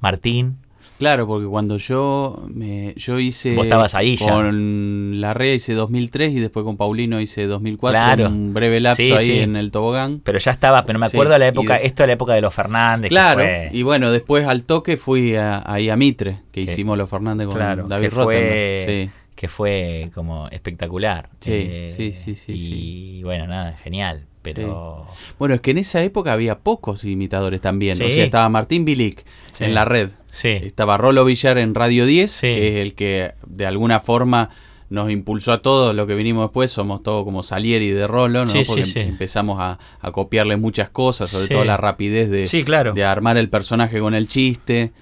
Speaker 6: Martín.
Speaker 5: Claro, porque cuando yo me yo hice
Speaker 6: Vos estabas ahí ya.
Speaker 5: con la REA hice 2003 y después con Paulino hice 2004,
Speaker 6: Claro.
Speaker 5: un breve lapso
Speaker 6: Sí,
Speaker 5: ahí
Speaker 6: sí.
Speaker 5: en el tobogán.
Speaker 6: Pero ya estaba, pero me
Speaker 5: Sí,
Speaker 6: acuerdo de la época,
Speaker 5: de-
Speaker 6: esto de la época de los Fernández.
Speaker 5: Claro,
Speaker 6: fue-
Speaker 5: y bueno, después al toque fui a- ahí a Mitre, que hicimos los Fernández con
Speaker 6: claro,
Speaker 5: David
Speaker 6: que fue.
Speaker 5: Sí.
Speaker 6: que fue como espectacular. Eh,
Speaker 5: Sí, sí, sí, sí,
Speaker 6: Y
Speaker 5: sí.
Speaker 6: bueno, nada, genial. Pero
Speaker 5: Bueno, es que en esa época había pocos imitadores también.
Speaker 6: Sí.
Speaker 5: O sea, estaba Martín Bilic
Speaker 6: Sí.
Speaker 5: en la red.
Speaker 6: sí,
Speaker 5: Estaba Rolo Villar en Radio 10,
Speaker 6: Sí.
Speaker 5: que es el que de alguna forma nos impulsó a todos lo que vinimos después. Somos todos como Salieri de Rolo, ¿no? Porque empezamos a, a copiarle muchas cosas, sobre todo la rapidez de,
Speaker 6: Sí, claro.
Speaker 5: de armar el personaje con el chiste.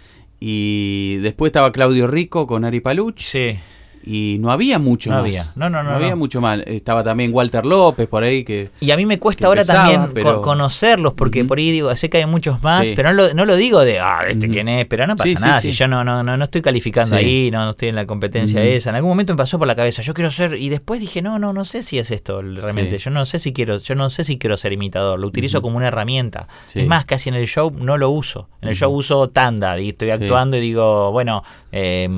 Speaker 5: Y después estaba Claudio Rico con Ari Paluch.
Speaker 6: sí.
Speaker 5: Y no había mucho
Speaker 6: No
Speaker 5: más.
Speaker 6: había. No, no, no,
Speaker 5: había
Speaker 6: no.
Speaker 5: mucho más. Estaba también Walter López por ahí que...
Speaker 6: Y a mí me cuesta ahora también
Speaker 5: pero-
Speaker 6: conocerlos, porque por ahí digo, sé que hay muchos más,
Speaker 5: Sí.
Speaker 6: pero no lo, no lo digo de, ah, este quién es, pero no pasa
Speaker 5: Sí,
Speaker 6: nada,
Speaker 5: sí.
Speaker 6: si yo no, no, no, no estoy calificando ahí, no, no estoy en la competencia
Speaker 5: Ujú.
Speaker 6: esa. En algún momento me pasó por la cabeza, yo quiero ser, y después dije, no, no, no sé si es esto realmente, yo no sé si quiero, yo no sé si quiero ser imitador, lo utilizo como una herramienta. Es más, casi en el show no lo uso. En el show uso tanda y estoy actuando y digo, bueno, eh,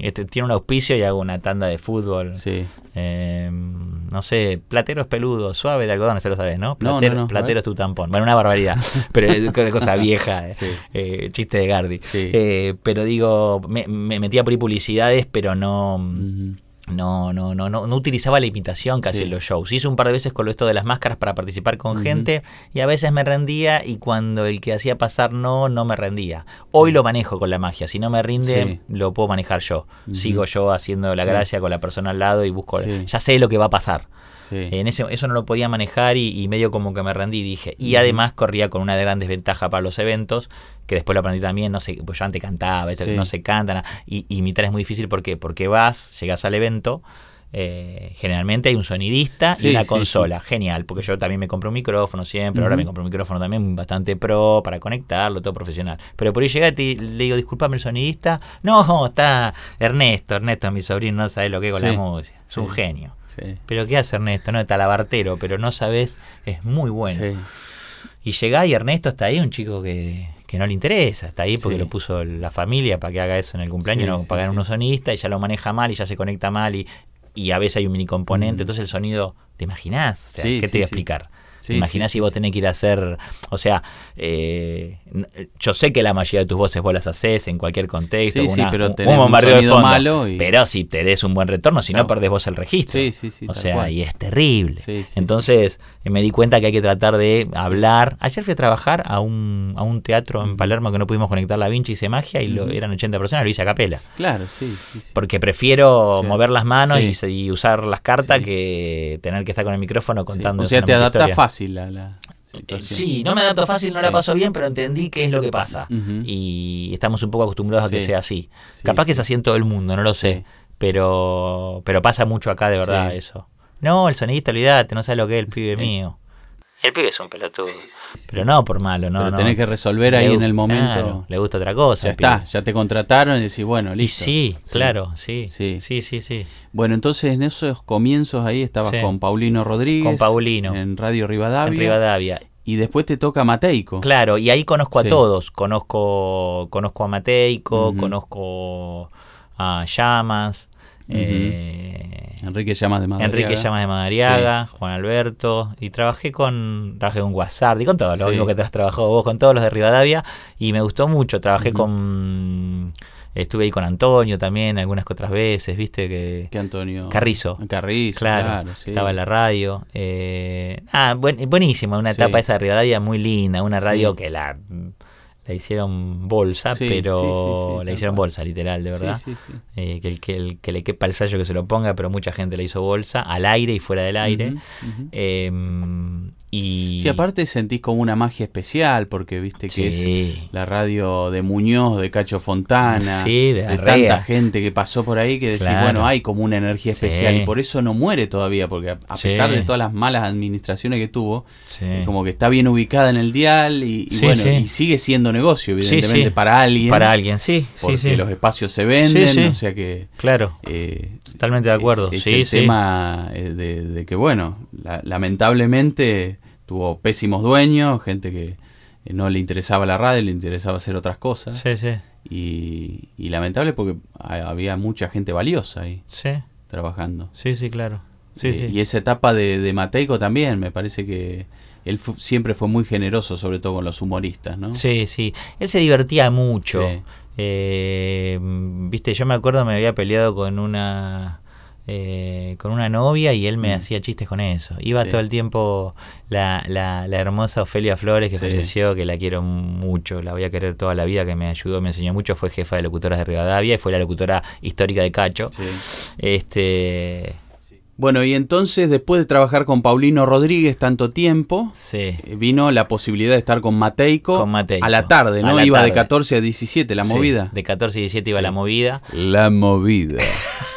Speaker 6: este, tiene un auspicio y hago una tanda de fútbol.
Speaker 5: Sí.
Speaker 6: Eh, no sé, platero es peludo, suave de algodón, se lo sabes, ¿no?
Speaker 5: No,
Speaker 6: Platero,
Speaker 5: no, no, a
Speaker 6: platero
Speaker 5: ver.
Speaker 6: es tu tampón. Bueno, una barbaridad, pero es cosa vieja, eh,
Speaker 5: Sí.
Speaker 6: eh, chiste de Gardi.
Speaker 5: Sí.
Speaker 6: Eh, pero digo, me, me metía por ahí publicidades, pero no. No, no, no, no, no utilizaba la imitación casi
Speaker 5: Sí.
Speaker 6: en los shows. Hice un par de veces con lo esto de las máscaras para participar con gente y a veces me rendía y cuando el que hacía pasar no, no me rendía. Hoy lo manejo con la magia. Si no me rinde,
Speaker 5: Sí.
Speaker 6: lo puedo manejar yo. Sigo yo haciendo la gracia con la persona al lado y busco. Ya sé lo que va a pasar.
Speaker 5: Sí.
Speaker 6: En ese, eso no lo podía manejar y, y medio como que me rendí, dije. Y además corría con una gran desventaja para los eventos, que después lo aprendí también, no sé, pues yo antes cantaba,
Speaker 5: Sí.
Speaker 6: no se canta, nada. y imitar es muy difícil ¿por qué? porque vas, llegas al evento, eh, generalmente hay un sonidista
Speaker 5: Sí,
Speaker 6: y una
Speaker 5: sí,
Speaker 6: consola, genial, porque yo también me compré un micrófono siempre, ahora me compré un micrófono también bastante pro para conectarlo, todo profesional. Pero por ahí llega y le digo, disculpame el sonidista, no, está Ernesto, Ernesto mi sobrino, no sabe lo que es con la música, es un genio.
Speaker 5: Sí.
Speaker 6: Pero ¿qué hace Ernesto? No, talabartero, pero no sabes, es muy bueno.
Speaker 5: Sí.
Speaker 6: Y llegá y Ernesto está ahí, un chico que, que no le interesa, está ahí porque
Speaker 5: Sí.
Speaker 6: lo puso la familia para que haga eso en el cumpleaños, no pagar unos sonistas y ya lo maneja mal y ya se conecta mal y, y a veces hay un mini componente,
Speaker 5: Mm.
Speaker 6: entonces el sonido, ¿te imaginás? O sea, ¿qué te voy a explicar?
Speaker 5: Sí,
Speaker 6: ¿Te imaginás
Speaker 5: sí,
Speaker 6: si vos tenés que ir a hacer, o sea, eh, yo sé que la mayoría de tus voces vos las haces en cualquier contexto, una-
Speaker 5: pero
Speaker 6: un, un bombardeo de fondo,
Speaker 5: malo y-
Speaker 6: pero si te des un buen retorno, si no perdés vos el registro.
Speaker 5: Sí, sí, sí,
Speaker 6: O sea,
Speaker 5: cual.
Speaker 6: y es terrible. Entonces eh, me di cuenta que hay que tratar de hablar. Ayer fui a trabajar a un, a un teatro en Palermo que no pudimos conectar la Vinci hice magia y lo, eran 80 personas, lo hice a capela.
Speaker 5: Claro, sí. sí, sí.
Speaker 6: Porque prefiero mover las manos y y, usar las cartas que tener que estar con el micrófono contando.
Speaker 5: O sea, te adaptás
Speaker 6: historia.
Speaker 5: Fácil a la
Speaker 6: Eh,
Speaker 5: situación.
Speaker 6: Sí, no me adapto fácil, no la paso bien, pero entendí qué es lo que pasa. Y estamos un poco acostumbrados a que sea así.
Speaker 5: Sí,
Speaker 6: Capaz que es así en todo el mundo, no lo sé. Pero pero pasa mucho acá de verdad eso. No, el sonidista, olvídate, no sabe lo que es el pibe mío. El pibe es un pelotudo. Pero no por malo, no.
Speaker 5: Pero
Speaker 6: no.
Speaker 5: tenés que resolver ahí
Speaker 6: Le
Speaker 5: en el momento.
Speaker 6: claro, le gusta otra cosa.
Speaker 5: Ya está, ya te contrataron y decís, bueno,
Speaker 6: Y
Speaker 5: listo.
Speaker 6: sí, claro, sí.
Speaker 5: Sí.
Speaker 6: Sí, sí, sí.
Speaker 5: Bueno, entonces en esos comienzos ahí estabas
Speaker 6: Sí.
Speaker 5: con Paulino Rodríguez.
Speaker 6: Con Paulino.
Speaker 5: En Radio Rivadavia.
Speaker 6: En Rivadavia.
Speaker 5: Y después te toca Mateico.
Speaker 6: Claro, y ahí conozco a
Speaker 5: Sí.
Speaker 6: todos. Conozco, conozco a Mateico, conozco a Llamas, Eh,
Speaker 5: Enrique Llamas de Madariaga.
Speaker 6: Enrique Llamas de Madariaga, Juan Alberto, y trabajé con, trabajé con Guasardi, con todos, lo
Speaker 5: Sí.
Speaker 6: mismo que te has trabajado vos, con todos los de Rivadavia, y me gustó mucho. Trabajé con, estuve ahí con Antonio también, algunas que otras veces, viste que...
Speaker 5: Que Antonio.
Speaker 6: Carrizo.
Speaker 5: Carrizo,
Speaker 6: Claro,
Speaker 5: claro. sí.
Speaker 6: estaba en la radio. Eh, ah, buen- buenísima, una etapa esa de Rivadavia muy linda, una radio que la, la hicieron bolsa,
Speaker 5: Sí,
Speaker 6: pero
Speaker 5: sí,
Speaker 6: la hicieron
Speaker 5: cual.
Speaker 6: bolsa, literal, de verdad.
Speaker 5: sí, sí.
Speaker 6: Eh, que, el, que, el que le quepa el sallo que se lo ponga, pero mucha gente le hizo bolsa, al aire y fuera del aire. Eh, y
Speaker 5: Sí, aparte sentís como una magia especial, porque viste que
Speaker 6: Sí.
Speaker 5: es la radio de Muñoz, de Cacho Fontana,
Speaker 6: Sí, de
Speaker 5: tanta
Speaker 6: Arrea.
Speaker 5: gente que pasó por ahí que decís,
Speaker 6: Claro.
Speaker 5: bueno, hay como una energía especial y por eso no muere todavía, porque a, pesar de todas las malas administraciones que tuvo, como que está bien ubicada en el dial y, bueno, y sigue siendo negocio, evidentemente, para alguien,
Speaker 6: Para alguien, sí,
Speaker 5: porque
Speaker 6: sí, sí.
Speaker 5: los espacios se venden, o sea que...
Speaker 6: Claro,
Speaker 5: eh,
Speaker 6: totalmente de acuerdo.
Speaker 5: Es, el tema eh, de, de que, bueno, la- lamentablemente tuvo pésimos dueños, gente que eh, no le interesaba la radio, le interesaba hacer otras cosas.
Speaker 6: Sí, sí,
Speaker 5: Y, y lamentable porque ha- había mucha gente valiosa ahí
Speaker 6: sí,
Speaker 5: trabajando.
Speaker 6: sí, sí, claro. Sí,
Speaker 5: Eh,
Speaker 6: sí.
Speaker 5: Y esa etapa de, de Mateico también, me parece que él fu- siempre fue muy generoso, sobre todo con los humoristas, ¿no?
Speaker 6: Sí, sí. Él se divertía mucho.
Speaker 5: Sí.
Speaker 6: Eh, Viste, yo me acuerdo me había peleado con una eh, con una novia y él me
Speaker 5: Mm.
Speaker 6: hacía chistes con eso. Iba
Speaker 5: Sí.
Speaker 6: todo el tiempo la, la, la hermosa Ofelia Flores que
Speaker 5: Sí.
Speaker 6: falleció, que la quiero mucho, la voy a querer toda la vida, que me ayudó, me enseñó mucho, fue jefa de locutoras de Rivadavia y fue la locutora histórica de Cacho.
Speaker 5: Sí.
Speaker 6: Este,
Speaker 5: Bueno, y entonces después de trabajar con Paulino Rodríguez tanto tiempo,
Speaker 6: sí.
Speaker 5: eh, vino la posibilidad de estar con Mateico,
Speaker 6: Con Mateico.
Speaker 5: a la tarde,
Speaker 6: A
Speaker 5: ¿no?
Speaker 6: la
Speaker 5: Iba de
Speaker 6: tarde.
Speaker 5: 14 a 17, la
Speaker 6: Sí,
Speaker 5: movida.
Speaker 6: De 14 y 17 iba
Speaker 5: Sí.
Speaker 6: la movida.
Speaker 5: La movida.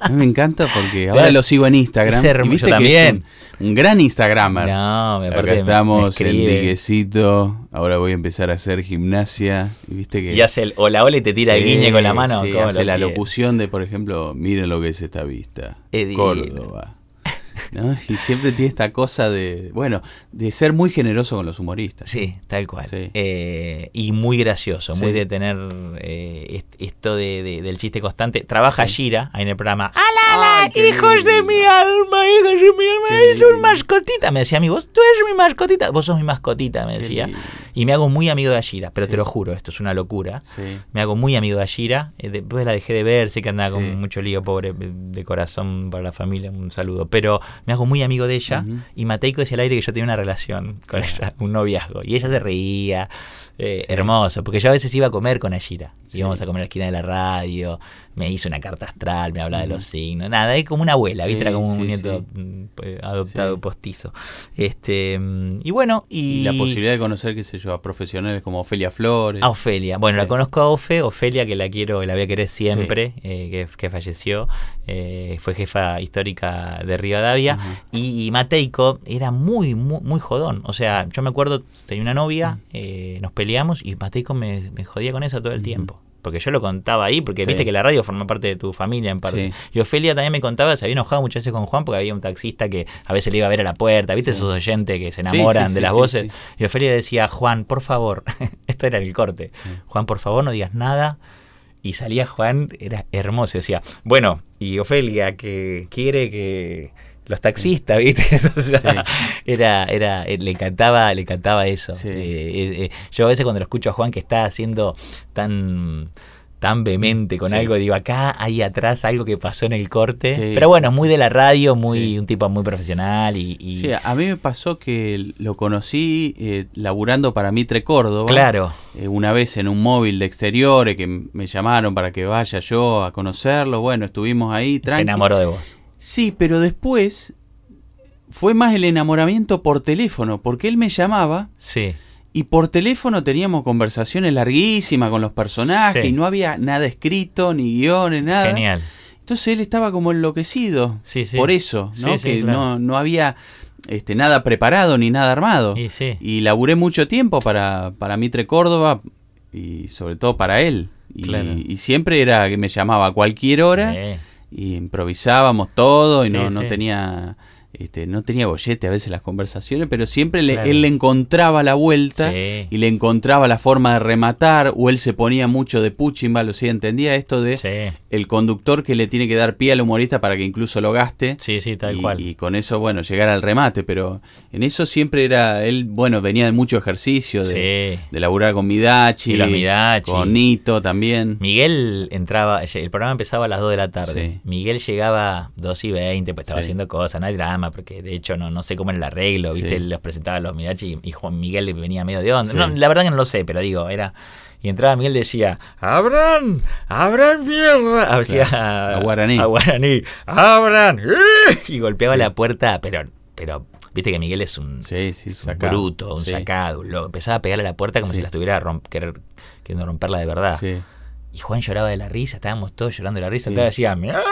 Speaker 5: A mí me encanta porque ahora lo sigo en Instagram. y viste que
Speaker 6: también.
Speaker 5: es un, un gran Instagramer.
Speaker 6: No, me
Speaker 5: Acá
Speaker 6: aparte me-
Speaker 5: estamos en. Diguecito. Ahora voy a empezar a hacer gimnasia. Y viste que.
Speaker 6: Y hace el hola hola y te tira el guiñe con la mano.
Speaker 5: sí,
Speaker 6: ¿cómo
Speaker 5: hace
Speaker 6: lo
Speaker 5: la locución de, por ejemplo, miren lo que es esta vista.
Speaker 6: Divino.
Speaker 5: Córdoba. ¿No? Y siempre tiene esta cosa de, bueno, de ser muy generoso con los humoristas.
Speaker 6: Sí, tal cual.
Speaker 5: Sí.
Speaker 6: Eh, y muy gracioso, muy de tener eh, est- esto de, de- del chiste constante. Trabaja Gira ahí en el programa. ¡Ala,
Speaker 5: Ay,
Speaker 6: hijos de mi alma, hijos de mi alma! ¡Es
Speaker 5: lindo.
Speaker 6: mascotita! Me decía a mí, vos, tú eres mi mascotita. Vos sos mi mascotita, me decía. Y me hago muy amigo de Ashira, pero
Speaker 5: Sí.
Speaker 6: te lo juro, esto es una locura.
Speaker 5: Sí.
Speaker 6: Me hago muy amigo de Ashira. eh, Después la dejé de ver, sé que andaba
Speaker 5: Sí.
Speaker 6: con mucho lío, pobre, de corazón para la familia, un saludo. Pero me hago muy amigo de ella. Y Mateico decía al aire que yo tenía una relación con ella, un noviazgo. Y ella se reía. eh,
Speaker 5: Sí.
Speaker 6: Hermoso, porque yo a veces iba a comer con Ashira.
Speaker 5: Sí.
Speaker 6: Íbamos a comer a la esquina de la radio. Me hizo una carta astral, me hablaba de los signos. Nada, es como una abuela,
Speaker 5: Sí,
Speaker 6: ¿viste? Era como un nieto mm, eh, adoptado postizo. Este, mm, y bueno, y,
Speaker 5: Y la posibilidad de conocer, qué sé yo, a profesionales como Ofelia Flores.
Speaker 6: a Ofelia. Bueno,
Speaker 5: Sí.
Speaker 6: la conozco a Ofe, Ofelia que la quiero, la voy a querer siempre, eh, que, que falleció, eh, fue jefa histórica de Rivadavia. Y, y Mateico era muy, muy, muy jodón. O sea, yo me acuerdo, tenía una novia, eh, nos peleamos y Mateico me, me jodía con eso todo el tiempo. Porque yo lo contaba ahí, porque
Speaker 5: Sí.
Speaker 6: viste que la radio forma parte de tu familia en parte.
Speaker 5: Sí.
Speaker 6: Y Ofelia también me contaba, se había enojado muchas veces con Juan porque había un taxista que a veces le iba a ver a la puerta, viste esos oyentes que se
Speaker 5: Sí,
Speaker 6: enamoran
Speaker 5: sí,
Speaker 6: de
Speaker 5: sí,
Speaker 6: las
Speaker 5: sí,
Speaker 6: voces.
Speaker 5: sí.
Speaker 6: Y Ofelia decía, Juan, por favor, esto era el corte, Juan, por favor, no digas nada. Y salía Juan, era hermoso, decía, bueno, y Ofelia que quiere que los taxistas, ¿viste?
Speaker 5: Sí.
Speaker 6: era, era, eh, le encantaba, le encantaba eso.
Speaker 5: Sí.
Speaker 6: Eh, eh, yo a veces cuando lo escucho a Juan que está haciendo tan tan vehemente con
Speaker 5: Sí.
Speaker 6: algo, digo, acá hay atrás algo que pasó en el corte.
Speaker 5: Sí,
Speaker 6: Pero bueno,
Speaker 5: sí,
Speaker 6: muy de la radio, muy un tipo muy profesional y, y-
Speaker 5: Sí, a mí me pasó que lo conocí eh, laburando para Mitre Córdoba.
Speaker 6: claro,
Speaker 5: una vez en un móvil de exteriores que me llamaron para que vaya yo a conocerlo. Bueno, estuvimos ahí.
Speaker 6: se enamoró de vos.
Speaker 5: Sí, pero después fue más el enamoramiento por teléfono, porque él me llamaba
Speaker 6: Sí,
Speaker 5: y por teléfono teníamos conversaciones larguísimas con los personajes
Speaker 6: Sí.
Speaker 5: y no había nada escrito, ni guiones, nada.
Speaker 6: genial.
Speaker 5: Entonces él estaba como enloquecido
Speaker 6: Sí, sí.
Speaker 5: por eso, ¿no? Que
Speaker 6: claro.
Speaker 5: no, no había este, nada preparado ni nada armado.
Speaker 6: Y sí.
Speaker 5: Y laburé mucho tiempo para, para Mitre Córdoba y sobre todo para él. Y,
Speaker 6: Claro.
Speaker 5: y siempre era que me llamaba a cualquier hora
Speaker 6: Sí.
Speaker 5: Y improvisábamos todo y
Speaker 6: Sí,
Speaker 5: no, no
Speaker 6: sí.
Speaker 5: tenía este, no tenía bollete a veces las conversaciones, pero siempre le-
Speaker 6: Claro.
Speaker 5: él le encontraba la vuelta
Speaker 6: Sí.
Speaker 5: y le encontraba la forma de rematar o él se ponía mucho de puchimbal, o sea, entendía esto de
Speaker 6: Sí.
Speaker 5: el conductor que le tiene que dar pie al humorista para que incluso lo gaste.
Speaker 6: Sí, sí, tal
Speaker 5: y,
Speaker 6: cual.
Speaker 5: y con eso, bueno, llegar al remate, pero en eso siempre era, él, bueno, venía de mucho ejercicio, de,
Speaker 6: Sí.
Speaker 5: de laburar con Midachi,
Speaker 6: Y Midachi.
Speaker 5: con Nito también.
Speaker 6: Miguel entraba, el programa empezaba a las 2 de la tarde. Miguel llegaba 2 y 20, pues estaba haciendo cosas, no hay drama, porque de hecho no, no sé cómo era el arreglo, ¿viste?
Speaker 5: Sí.
Speaker 6: Los presentaba a los Midachi y Juan Miguel venía medio de onda.
Speaker 5: Sí.
Speaker 6: No, la verdad que no lo sé, pero digo, era. Y entraba Miguel y decía, ¡Abran! ¡Abran mierda! Decía,
Speaker 5: Claro, a guaraní.
Speaker 6: A guaraní. ¡Abran! Y golpeaba
Speaker 5: Sí.
Speaker 6: la puerta, pero, pero viste que Miguel es un,
Speaker 5: Sí, sí,
Speaker 6: es un
Speaker 5: sacado.
Speaker 6: bruto, un
Speaker 5: Sí.
Speaker 6: sacado. Lo, empezaba a pegarle a la puerta como si la estuviera romp- querer- queriendo romperla de verdad. Y Juan lloraba de la risa, estábamos todos llorando de la risa. Entonces decía, ¡mierda!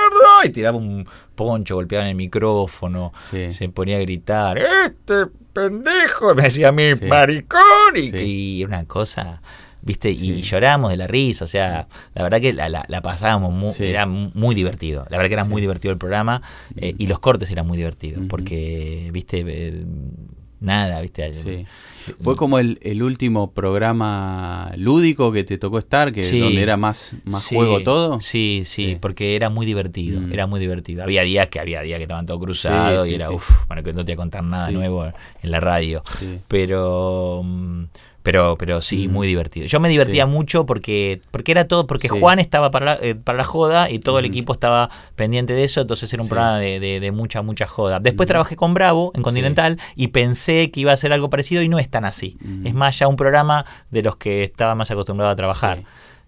Speaker 6: Y tiraba un poncho, golpeaba en el micrófono,
Speaker 5: Sí.
Speaker 6: se ponía a gritar, ¡este pendejo! Me decía mí,
Speaker 5: Sí.
Speaker 6: maricón. Y,
Speaker 5: Sí.
Speaker 6: y una cosa, ¿viste? Y
Speaker 5: Sí.
Speaker 6: llorábamos de la risa. O sea, la verdad que la, la- la pasábamos muy, era mu- muy divertido. La verdad que era muy divertido el programa eh, y los cortes eran muy divertidos. Porque, ¿viste? Eh, nada, ¿viste?
Speaker 5: Sí. Fue como el, el último programa lúdico que te tocó estar, que
Speaker 6: Sí.
Speaker 5: donde era más, más
Speaker 6: Sí,
Speaker 5: juego todo.
Speaker 6: Sí, sí, porque era muy divertido,
Speaker 5: Mm.
Speaker 6: era muy divertido. Había días que había días que estaban todos cruzados
Speaker 5: Sí,
Speaker 6: y era, uff, bueno, que no te voy a contar nada nuevo en la radio. Pero mm, pero pero sí,
Speaker 5: Mm.
Speaker 6: muy divertido. Yo me divertía
Speaker 5: Sí.
Speaker 6: mucho porque porque era todo porque
Speaker 5: Sí.
Speaker 6: Juan estaba para la, eh, para la joda y todo el
Speaker 5: Mm.
Speaker 6: equipo estaba pendiente de eso, entonces era un
Speaker 5: Sí.
Speaker 6: programa de, de- de mucha mucha joda. Después
Speaker 5: Mm.
Speaker 6: trabajé con Bravo en Continental y pensé que iba a ser algo parecido y no es tan así. Es más ya un programa de los que estaba más acostumbrado a trabajar.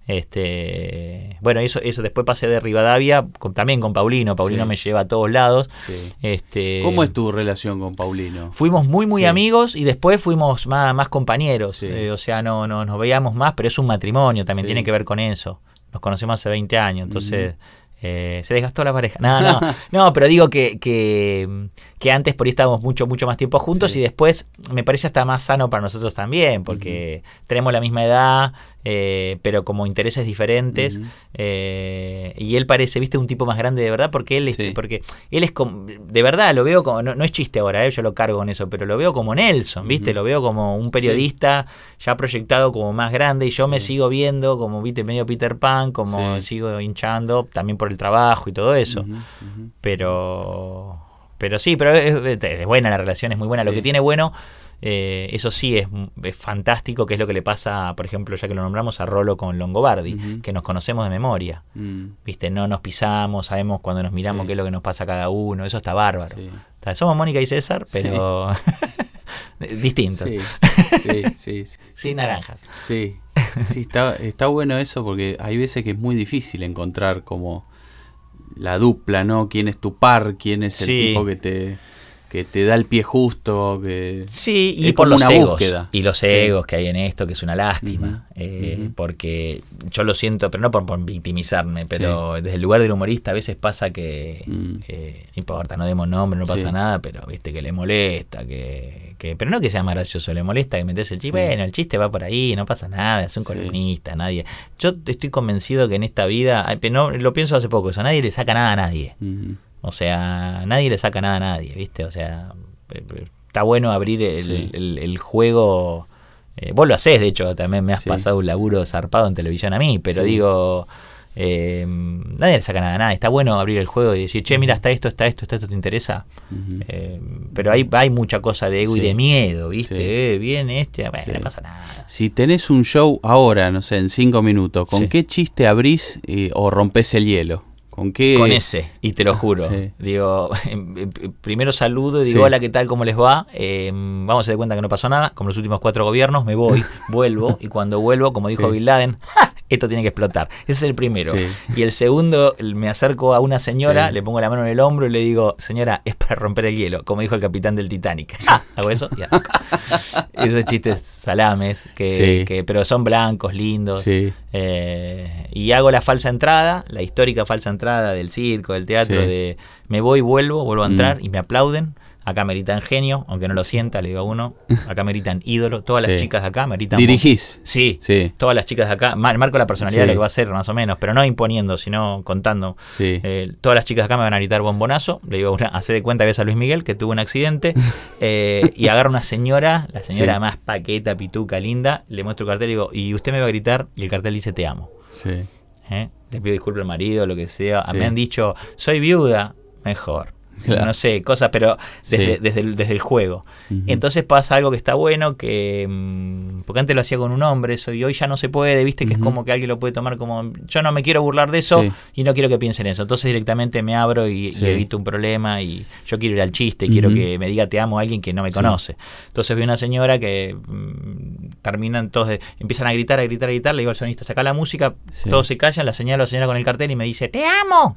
Speaker 6: Este, bueno, eso, eso después pasé de Rivadavia, con- también con Paulino. Paulino
Speaker 5: Sí.
Speaker 6: me lleva a todos lados.
Speaker 5: Sí.
Speaker 6: Este,
Speaker 5: ¿Cómo es tu relación con Paulino?
Speaker 6: Fuimos muy, muy
Speaker 5: Sí.
Speaker 6: amigos y después fuimos más, más compañeros. Eh, o sea, no, no nos veíamos más, pero es un matrimonio, también tiene que ver con eso. Nos conocemos hace 20 años, entonces eh, se desgastó la pareja. No, no, no, pero digo que, que, que antes por ahí estábamos mucho, mucho más tiempo juntos
Speaker 5: Sí.
Speaker 6: y después me parece hasta más sano para nosotros también, porque tenemos la misma edad, eh, pero como intereses diferentes. Eh, y él parece, viste, un tipo más grande de verdad, porque él,
Speaker 5: Sí.
Speaker 6: porque él es como, de verdad, lo veo como, no, no es chiste ahora, eh, yo lo cargo con eso, pero lo veo como Nelson, viste, lo veo como un periodista ya proyectado como más grande y yo me sigo viendo como, viste, medio Peter Pan, como sigo hinchando también por el trabajo y todo eso. Pero pero sí, pero es, es buena la relación, es muy buena. Lo que tiene bueno, eh, eso sí, es, es fantástico, que es lo que le pasa, por ejemplo, ya que lo nombramos, a Rolo con Longobardi,
Speaker 5: Ujú.
Speaker 6: que nos conocemos de memoria.
Speaker 5: Mm,
Speaker 6: Viste, no nos pisamos, sabemos cuando nos miramos
Speaker 5: Sí.
Speaker 6: qué es lo que nos pasa a cada uno, eso está bárbaro.
Speaker 5: sí.
Speaker 6: Somos Mónica y César, pero distinto.
Speaker 5: Sí, sí, sí.
Speaker 6: Sin naranjas.
Speaker 5: Sí, sí, está, está bueno eso porque hay veces que es muy difícil encontrar como la dupla, ¿no? ¿Quién es tu par? ¿Quién es el tipo que te, que te da el pie justo, que
Speaker 6: Sí, y
Speaker 5: es
Speaker 6: por
Speaker 5: como
Speaker 6: los
Speaker 5: una
Speaker 6: egos.
Speaker 5: búsqueda.
Speaker 6: Y los
Speaker 5: Sí.
Speaker 6: egos que hay en esto, que es una lástima. Eh. Porque yo lo siento, pero no por, por victimizarme, pero desde el lugar del humorista a veces pasa que,
Speaker 5: Mm.
Speaker 6: eh, no importa, no demos nombre, no pasa
Speaker 5: Sí.
Speaker 6: nada, pero viste que le molesta, que, que pero no que sea más gracioso, le molesta que metes el chiste. Bueno, el chiste va por ahí, no pasa nada, es un columnista, nadie. Yo estoy convencido que en esta vida, no, lo pienso hace poco, eso, nadie le saca nada a nadie. O sea, nadie le saca nada a nadie, ¿viste? O sea, eh, eh, está bueno abrir el,
Speaker 5: Sí.
Speaker 6: el- el juego. eh, vos lo hacés, de hecho, también me has
Speaker 5: Sí.
Speaker 6: pasado un laburo zarpado en televisión a mí, pero
Speaker 5: Sí.
Speaker 6: digo, eh, nadie le saca nada a nadie. Está bueno abrir el juego y decir, che, mira, está esto, está esto, está esto, ¿te interesa? Eh, pero hay, hay mucha cosa de ego y de miedo, ¿viste? Eh, viene este, bueno, no pasa nada.
Speaker 5: Si tenés un show ahora, no sé, en cinco minutos, ¿con qué chiste abrís o rompes el hielo? ¿Con qué?
Speaker 6: Con ese, y te lo juro.
Speaker 5: Sí.
Speaker 6: Digo, em, em, primero saludo y digo,
Speaker 5: Sí.
Speaker 6: hola, ¿qué tal? ¿Cómo les va? Eh, vamos a hacer cuenta que no pasó nada, como los últimos cuatro gobiernos, me voy, vuelvo, y cuando vuelvo, como dijo
Speaker 5: Sí.
Speaker 6: Bin Laden, ¡ja! Esto tiene que explotar. Ese es el primero.
Speaker 5: Sí.
Speaker 6: Y el segundo, me acerco a una señora,
Speaker 5: Sí.
Speaker 6: le pongo la mano en el hombro y le digo, señora, es para romper el hielo, como dijo el capitán del Titanic. ¡Ja! Hago eso y. Esos chistes salames, que,
Speaker 5: Sí.
Speaker 6: que- pero son blancos, lindos. Eh, y hago la falsa entrada, la histórica falsa entrada del circo, del teatro, de me voy, vuelvo, vuelvo a entrar
Speaker 5: Mm.
Speaker 6: y me aplauden. Acá me gritan genio, aunque no lo sienta, le digo a uno. Acá me gritan ídolo. Todas las
Speaker 5: Sí.
Speaker 6: chicas de acá me gritan.
Speaker 5: ¿Dirigís?
Speaker 6: Sí,
Speaker 5: Sí.
Speaker 6: todas las chicas de acá. mar- Marco la personalidad
Speaker 5: Sí.
Speaker 6: de lo que va a ser, más o menos, pero no imponiendo, sino contando.
Speaker 5: Sí.
Speaker 6: Eh, todas las chicas de acá me van a gritar bombonazo. Le digo, una, hace de cuenta que ves a Luis Miguel, que tuvo un accidente. eh, y agarra una señora, la señora más paqueta, pituca, linda. Le muestro el cartel y digo, y usted me va a gritar. Y el cartel dice, te amo.
Speaker 5: Sí.
Speaker 6: ¿eh? Le pido disculpas al marido, lo que sea. Me han dicho, soy viuda, mejor.
Speaker 5: Claro.
Speaker 6: No sé, cosas, pero desde,
Speaker 5: Sí.
Speaker 6: desde, el, desde el juego. Entonces pasa algo que está bueno, que... mm, Porque antes lo hacía con un hombre, eso, y hoy ya no se puede, viste, que es como que alguien lo puede tomar como... Yo no me quiero burlar de eso
Speaker 5: Sí.
Speaker 6: y no quiero que piensen eso. Entonces directamente me abro y, evito un problema y yo quiero ir al chiste y quiero que me diga te amo a alguien que no me conoce. Entonces veo una señora que mm, terminan todos, de- empiezan a gritar, a gritar, a gritar, le digo al sonista, saca la música, todos se callan, la señalo a la señora con el cartel y me dice, te amo.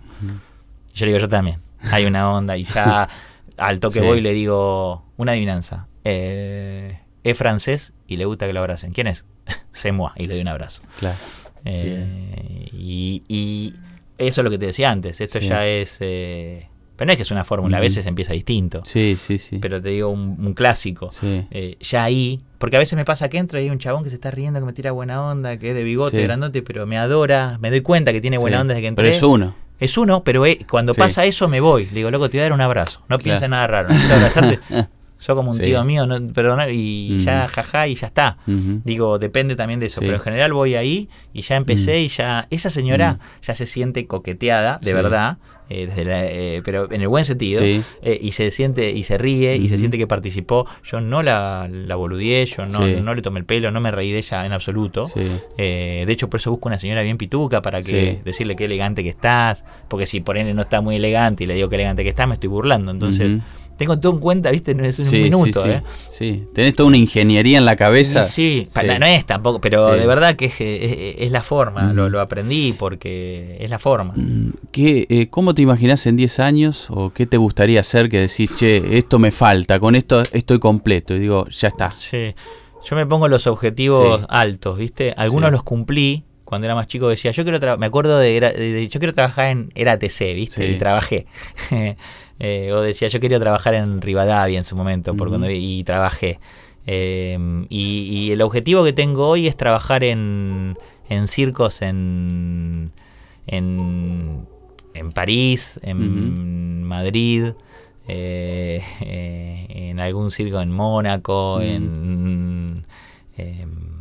Speaker 6: Y yo le digo, yo también. Hay una onda y ya al toque
Speaker 5: Sí.
Speaker 6: voy y le digo, una adivinanza. Eh, es francés y le gusta que lo abracen. ¿Quién es? C'est moi. Y le doy un abrazo.
Speaker 5: Claro.
Speaker 6: Eh, y, y eso es lo que te decía antes. Esto
Speaker 5: Sí.
Speaker 6: ya es... eh, pero no es que es una fórmula, a
Speaker 5: Ujú.
Speaker 6: veces empieza distinto.
Speaker 5: Sí, sí, sí.
Speaker 6: Pero te digo un, un clásico.
Speaker 5: Sí.
Speaker 6: Eh, ya ahí, porque a veces me pasa que entro y hay un chabón que se está riendo, que me tira buena onda, que es de bigote
Speaker 5: Sí.
Speaker 6: grandote, pero me adora, me doy cuenta que tiene buena
Speaker 5: Sí.
Speaker 6: onda desde que entré.
Speaker 5: Pero es uno.
Speaker 6: Es uno, pero eh, cuando
Speaker 5: Sí.
Speaker 6: pasa eso me voy. Le digo, loco, te voy a dar un abrazo. No
Speaker 5: Claro.
Speaker 6: nada raro. Necesito abrazarte. Soy como un
Speaker 5: Sí.
Speaker 6: tío mío, no, pero no- y ya, jaja, y ya está. Digo, depende también de eso.
Speaker 5: Sí.
Speaker 6: Pero en general voy ahí y ya empecé y ya. Esa señora ya se siente coqueteada, de verdad. Eh, desde la- eh, pero en el buen sentido.
Speaker 5: Sí.
Speaker 6: eh, y se siente y se ríe y se siente que participó. Yo no la, la boludeé, yo no,
Speaker 5: Sí.
Speaker 6: no le tomé el pelo, no me reí de ella en absoluto.
Speaker 5: Sí.
Speaker 6: Eh, de hecho, por eso busco una señora bien pituca para que decirle qué elegante que estás. Porque si por él no está muy elegante y le digo qué elegante que está, me estoy burlando. Entonces. Tengo todo en cuenta, ¿viste? No es un
Speaker 5: Sí,
Speaker 6: minuto,
Speaker 5: sí, sí.
Speaker 6: ¿eh?
Speaker 5: Sí. Tenés toda una ingeniería en la cabeza.
Speaker 6: Sí, sí, no es tampoco, pero de verdad que es, es- es la forma.
Speaker 5: Mm.
Speaker 6: Lo, lo aprendí porque es la forma.
Speaker 5: Mm, ¿Qué, eh, ¿Cómo te imaginás en 10 años? ¿O qué te gustaría hacer que decís, che, esto me falta, con esto estoy completo? Y digo, ya está.
Speaker 6: Sí. Yo me pongo los objetivos altos, ¿viste? Algunos los cumplí. Cuando era más chico decía, yo quiero me acuerdo de, de- de- yo quiero trabajar en era ATC, ¿viste? Y trabajé. Eh, o decía, yo quería trabajar en Rivadavia en su momento, por cuando, y trabajé. Eh, y, y el objetivo que tengo hoy es trabajar en, en circos en, en, en París, en Madrid, eh, eh, en algún circo en Mónaco, en, em,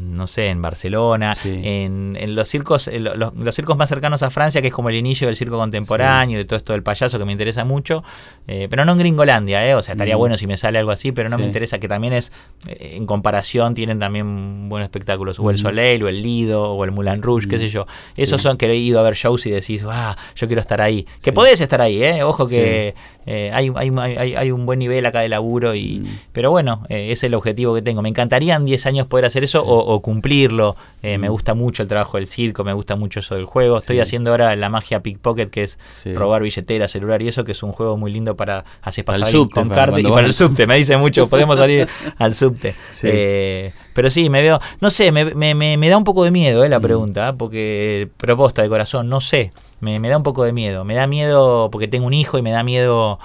Speaker 6: no sé, en Barcelona,
Speaker 5: Sí.
Speaker 6: en, en los circos, en lo- los, los circos más cercanos a Francia, que es como el inicio del circo contemporáneo, de todo esto del payaso que me interesa mucho, eh, pero no en Gringolandia, ¿eh? o sea, estaría
Speaker 5: Mm.
Speaker 6: bueno si me sale algo así, pero no me interesa, que también es, eh, en comparación, tienen también buenos espectáculos, o el
Speaker 5: Ujú.
Speaker 6: Soleil, o el Lido, o el Moulin Rouge, qué
Speaker 5: Mm.
Speaker 6: sé yo. Esos son que he ido a ver shows y decís, ah, yo quiero estar ahí. Que podés estar ahí, ¿eh? Ojo que Eh, hay, hay, hay, hay un buen nivel acá de laburo, y pero bueno, eh, ese es el objetivo que tengo. Me encantaría en 10 años poder hacer eso o, o cumplirlo. Eh, Me gusta mucho el trabajo del circo, me gusta mucho eso del juego. Estoy
Speaker 5: Sí.
Speaker 6: haciendo ahora la magia pickpocket, que es
Speaker 5: Sí.
Speaker 6: robar billetera, celular y eso, que es un juego muy lindo para hacer pasar alguien
Speaker 5: subte,
Speaker 6: con
Speaker 5: para
Speaker 6: carta y para el
Speaker 5: al
Speaker 6: subte. Me dice mucho, podemos salir al subte. Eh, pero sí, me veo, no sé, me, me, me, me da un poco de miedo eh,
Speaker 5: Mm.
Speaker 6: la pregunta, porque proposta de corazón, no sé, me, me da un poco de miedo. Me da miedo porque tengo un hijo y me da miedo...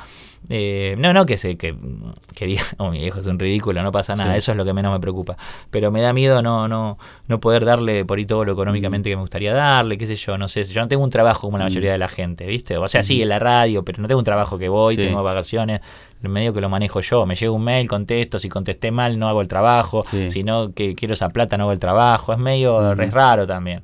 Speaker 6: eh, no, no que se que, que diga, oh, mi hijo es un ridículo, no pasa nada,
Speaker 5: Sí.
Speaker 6: eso es lo que menos me preocupa. Pero me da miedo no, no, no poder darle por ahí todo lo económicamente que me gustaría darle, qué sé yo, no sé. Yo no tengo un trabajo como la mayoría de la gente, ¿viste? O sea, sí, en la radio, pero no tengo un trabajo que voy,
Speaker 5: Sí.
Speaker 6: tengo vacaciones, medio que lo manejo yo. Me llega un mail, contesto, si contesté mal no hago el trabajo,
Speaker 5: Sí.
Speaker 6: si no que quiero esa plata no hago el trabajo. Es medio, es raro también.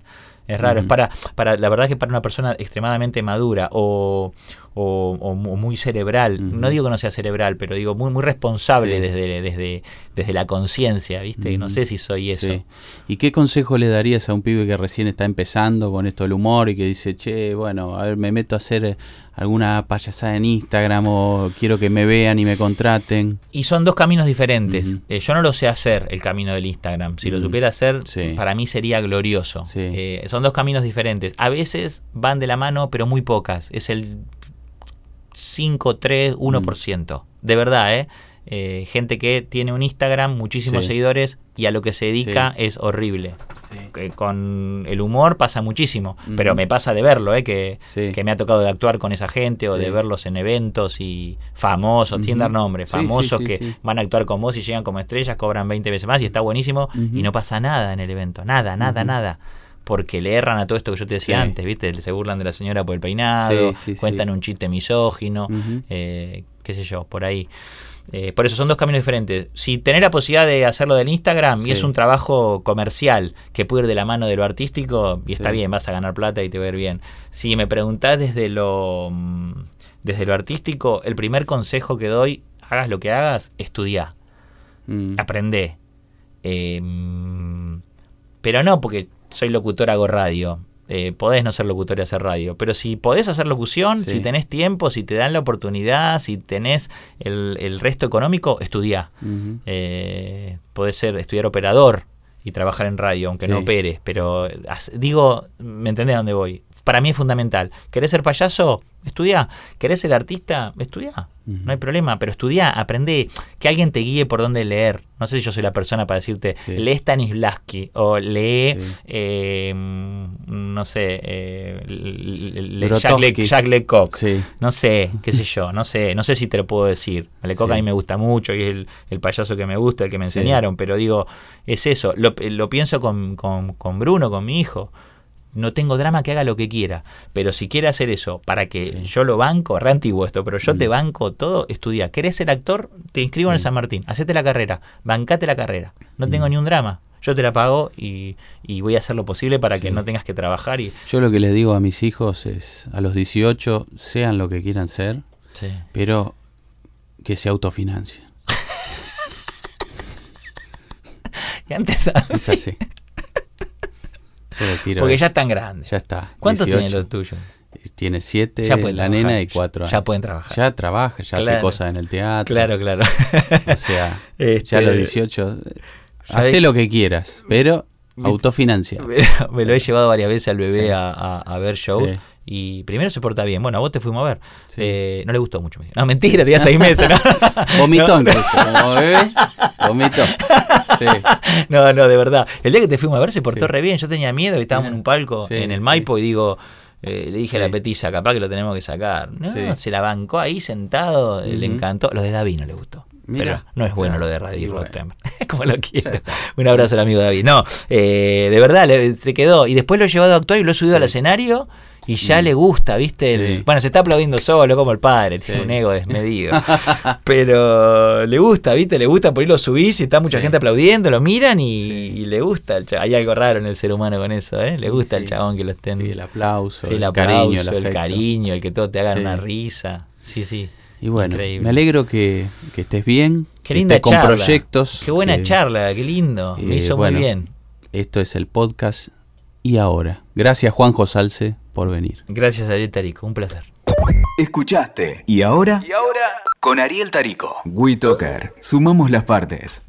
Speaker 6: Es raro, es para, para, la verdad es que para una persona extremadamente madura o, o, o mu- muy cerebral, no digo que no sea cerebral, pero digo muy, muy responsable
Speaker 5: Sí.
Speaker 6: desde, desde, desde la conciencia, ¿viste? No sé si soy eso.
Speaker 5: Sí. ¿Y qué consejo le darías a un pibe que recién está empezando con esto del humor y que dice, che, bueno, a ver, me meto a hacer eh, alguna payasada en Instagram o quiero que me vean y me contraten?
Speaker 6: Y son dos caminos diferentes. Eh, yo no lo sé hacer, el camino del Instagram. Si lo supiera hacer,
Speaker 5: Sí.
Speaker 6: para mí sería glorioso.
Speaker 5: Sí.
Speaker 6: Eh, son dos caminos diferentes. A veces van de la mano, pero muy pocas. Es el 5, 3, 1%. De verdad, ¿eh? Eh, gente que tiene un Instagram, muchísimos
Speaker 5: Sí.
Speaker 6: seguidores y a lo que se dedica
Speaker 5: Sí.
Speaker 6: es horrible. Que con el humor pasa muchísimo, pero me pasa de verlo, ¿eh? que,
Speaker 5: Sí.
Speaker 6: que me ha tocado de actuar con esa gente o
Speaker 5: Sí.
Speaker 6: de verlos en eventos y famosos, sin
Speaker 5: Ujú.
Speaker 6: dar nombres,
Speaker 5: Sí, sí,
Speaker 6: famosos
Speaker 5: sí,
Speaker 6: que
Speaker 5: sí.
Speaker 6: van a actuar con vos y llegan como estrellas, cobran 20 veces más y está buenísimo y no pasa nada en el evento, nada, nada, nada. Porque le erran a todo esto que yo te decía
Speaker 5: Sí.
Speaker 6: antes, ¿viste? Se burlan de la señora por el peinado,
Speaker 5: Sí, sí, sí.
Speaker 6: cuentan un chiste misógino, eh, qué sé yo, por ahí. Eh, por eso son dos caminos diferentes. Si tenés la posibilidad de hacerlo del Instagram y es un trabajo comercial que puede ir de la mano de lo artístico, y está bien, vas a ganar plata y te va a ir bien. Si me preguntás desde lo, mm, desde lo artístico, el primer consejo que doy, hagas lo que hagas, estudiá,
Speaker 5: Mm.
Speaker 6: aprendé. Eh, mm, pero no porque soy locutor, hago radio. Eh, podés no ser locutor y hacer radio, pero si podés hacer locución,
Speaker 5: Sí.
Speaker 6: si tenés tiempo, si te dan la oportunidad, si tenés el, el resto económico, estudiá.
Speaker 5: Ujú.
Speaker 6: Eh, podés ser estudiar operador y trabajar en radio, aunque no operes, pero eh, digo, ¿me entendés a dónde voy? Para mí es fundamental. ¿Querés ser payaso? Estudiá. ¿Querés ser artista? Estudiá.
Speaker 5: Ujú.
Speaker 6: No hay problema, pero estudiá, aprende, que alguien te guíe por dónde leer. No sé si yo soy la persona para decirte,
Speaker 5: Sí.
Speaker 6: lee Stanislavski o lee,
Speaker 5: Sí.
Speaker 6: eh, no sé, eh, l- l-
Speaker 5: Grotowski.
Speaker 6: Jacques, Le- Jacques Lecoq.
Speaker 5: Sí.
Speaker 6: No sé, qué sé yo, no sé, no sé si te lo puedo decir. Lecoq a mí me gusta mucho y es el, el payaso que me gusta, el que me enseñaron, pero digo, es eso, lo, lo pienso con, con- con Bruno, con mi hijo. No tengo drama que haga lo que quiera, pero si quiere hacer eso para que
Speaker 5: Sí.
Speaker 6: yo lo banco, re antiguo esto, pero yo te
Speaker 5: Mm.
Speaker 6: banco todo, estudia. ¿Querés ser actor? Te inscribo en el. San Martín, hacete la carrera, bancate la carrera. No tengo
Speaker 5: Mm.
Speaker 6: ni un drama. Yo te la pago y, y voy a hacer lo posible para que no tengas que trabajar y.
Speaker 5: Yo lo que les digo a mis hijos es, a los 18, sean lo que quieran ser, pero que se autofinancien.
Speaker 6: Y antes
Speaker 5: Es así. Yo le tiro
Speaker 6: Porque ya están grandes.
Speaker 5: Ya está.
Speaker 6: ¿Cuántos
Speaker 5: 18.
Speaker 6: tienen los tuyos?
Speaker 5: Tiene siete,
Speaker 6: Ya
Speaker 5: la
Speaker 6: trabajar.
Speaker 5: nena y cuatro años.
Speaker 6: Ya pueden trabajar.
Speaker 5: Ya trabaja, ya hace cosas en el teatro.
Speaker 6: Claro, claro.
Speaker 5: O sea,
Speaker 6: Este,
Speaker 5: ya a los 18,
Speaker 6: ¿sabés?
Speaker 5: hace lo que quieras, pero autofinancia.
Speaker 6: me, me lo he llevado varias veces al bebé
Speaker 5: Sí.
Speaker 6: a, a- a ver shows.
Speaker 5: Sí.
Speaker 6: Y primero se porta bien. Bueno, a vos te fuimos a ver.
Speaker 5: Sí.
Speaker 6: Eh, no le gustó mucho. me dijo. No, mentira, tenía seis meses. ¿no?
Speaker 5: Vomitó
Speaker 6: No,
Speaker 5: vomitó. Sí.
Speaker 6: No, no, de verdad. El día que te fuimos a ver se portó
Speaker 5: Sí.
Speaker 6: re bien. Yo tenía miedo y estábamos en un palco en el. Maipo y digo, eh, le dije a la petiza, capaz que lo tenemos que sacar. No,
Speaker 5: Sí.
Speaker 6: se la bancó ahí sentado, eh, le encantó. Lo de David no le gustó.
Speaker 5: Mira.
Speaker 6: Pero no es bueno
Speaker 5: Claro.
Speaker 6: lo de Radio
Speaker 5: Y bueno.
Speaker 6: Rotem. Como lo quiero. Un abrazo al amigo David. No, eh, de verdad, le- se quedó. Y después lo he llevado a actuar y lo he subido al escenario. Y ya
Speaker 5: Mm.
Speaker 6: le gusta, ¿viste? El-
Speaker 5: Sí.
Speaker 6: bueno, se está aplaudiendo solo como el padre, tiene
Speaker 5: Sí.
Speaker 6: un ego desmedido. Pero le gusta, ¿viste? Le gusta por ahí lo subís y está mucha
Speaker 5: Sí.
Speaker 6: gente aplaudiendo, lo miran y, y le gusta. el Hay algo raro en el ser humano con eso, ¿eh? Le gusta el chabón que lo estén.
Speaker 5: Sí, el aplauso,
Speaker 6: el
Speaker 5: el
Speaker 6: aplauso,
Speaker 5: cariño, el,
Speaker 6: cariño, el que todos te hagan una risa. Sí, sí.
Speaker 5: Y bueno,
Speaker 6: Increíble.
Speaker 5: me alegro que, que estés bien,
Speaker 6: Qué
Speaker 5: que
Speaker 6: linda
Speaker 5: estés con
Speaker 6: charla.
Speaker 5: proyectos.
Speaker 6: Qué buena
Speaker 5: que-
Speaker 6: charla, qué lindo. Me
Speaker 5: eh,
Speaker 6: hizo
Speaker 5: bueno,
Speaker 6: muy bien.
Speaker 5: Esto es el podcast y ahora. Gracias Juanjo Salce por venir.
Speaker 6: Gracias, Ariel Tarico. Un placer.
Speaker 1: Escuchaste. ¿Y ahora?
Speaker 7: Y ahora,
Speaker 1: Con Ariel Tarico.
Speaker 7: WeToker. Sumamos las partes.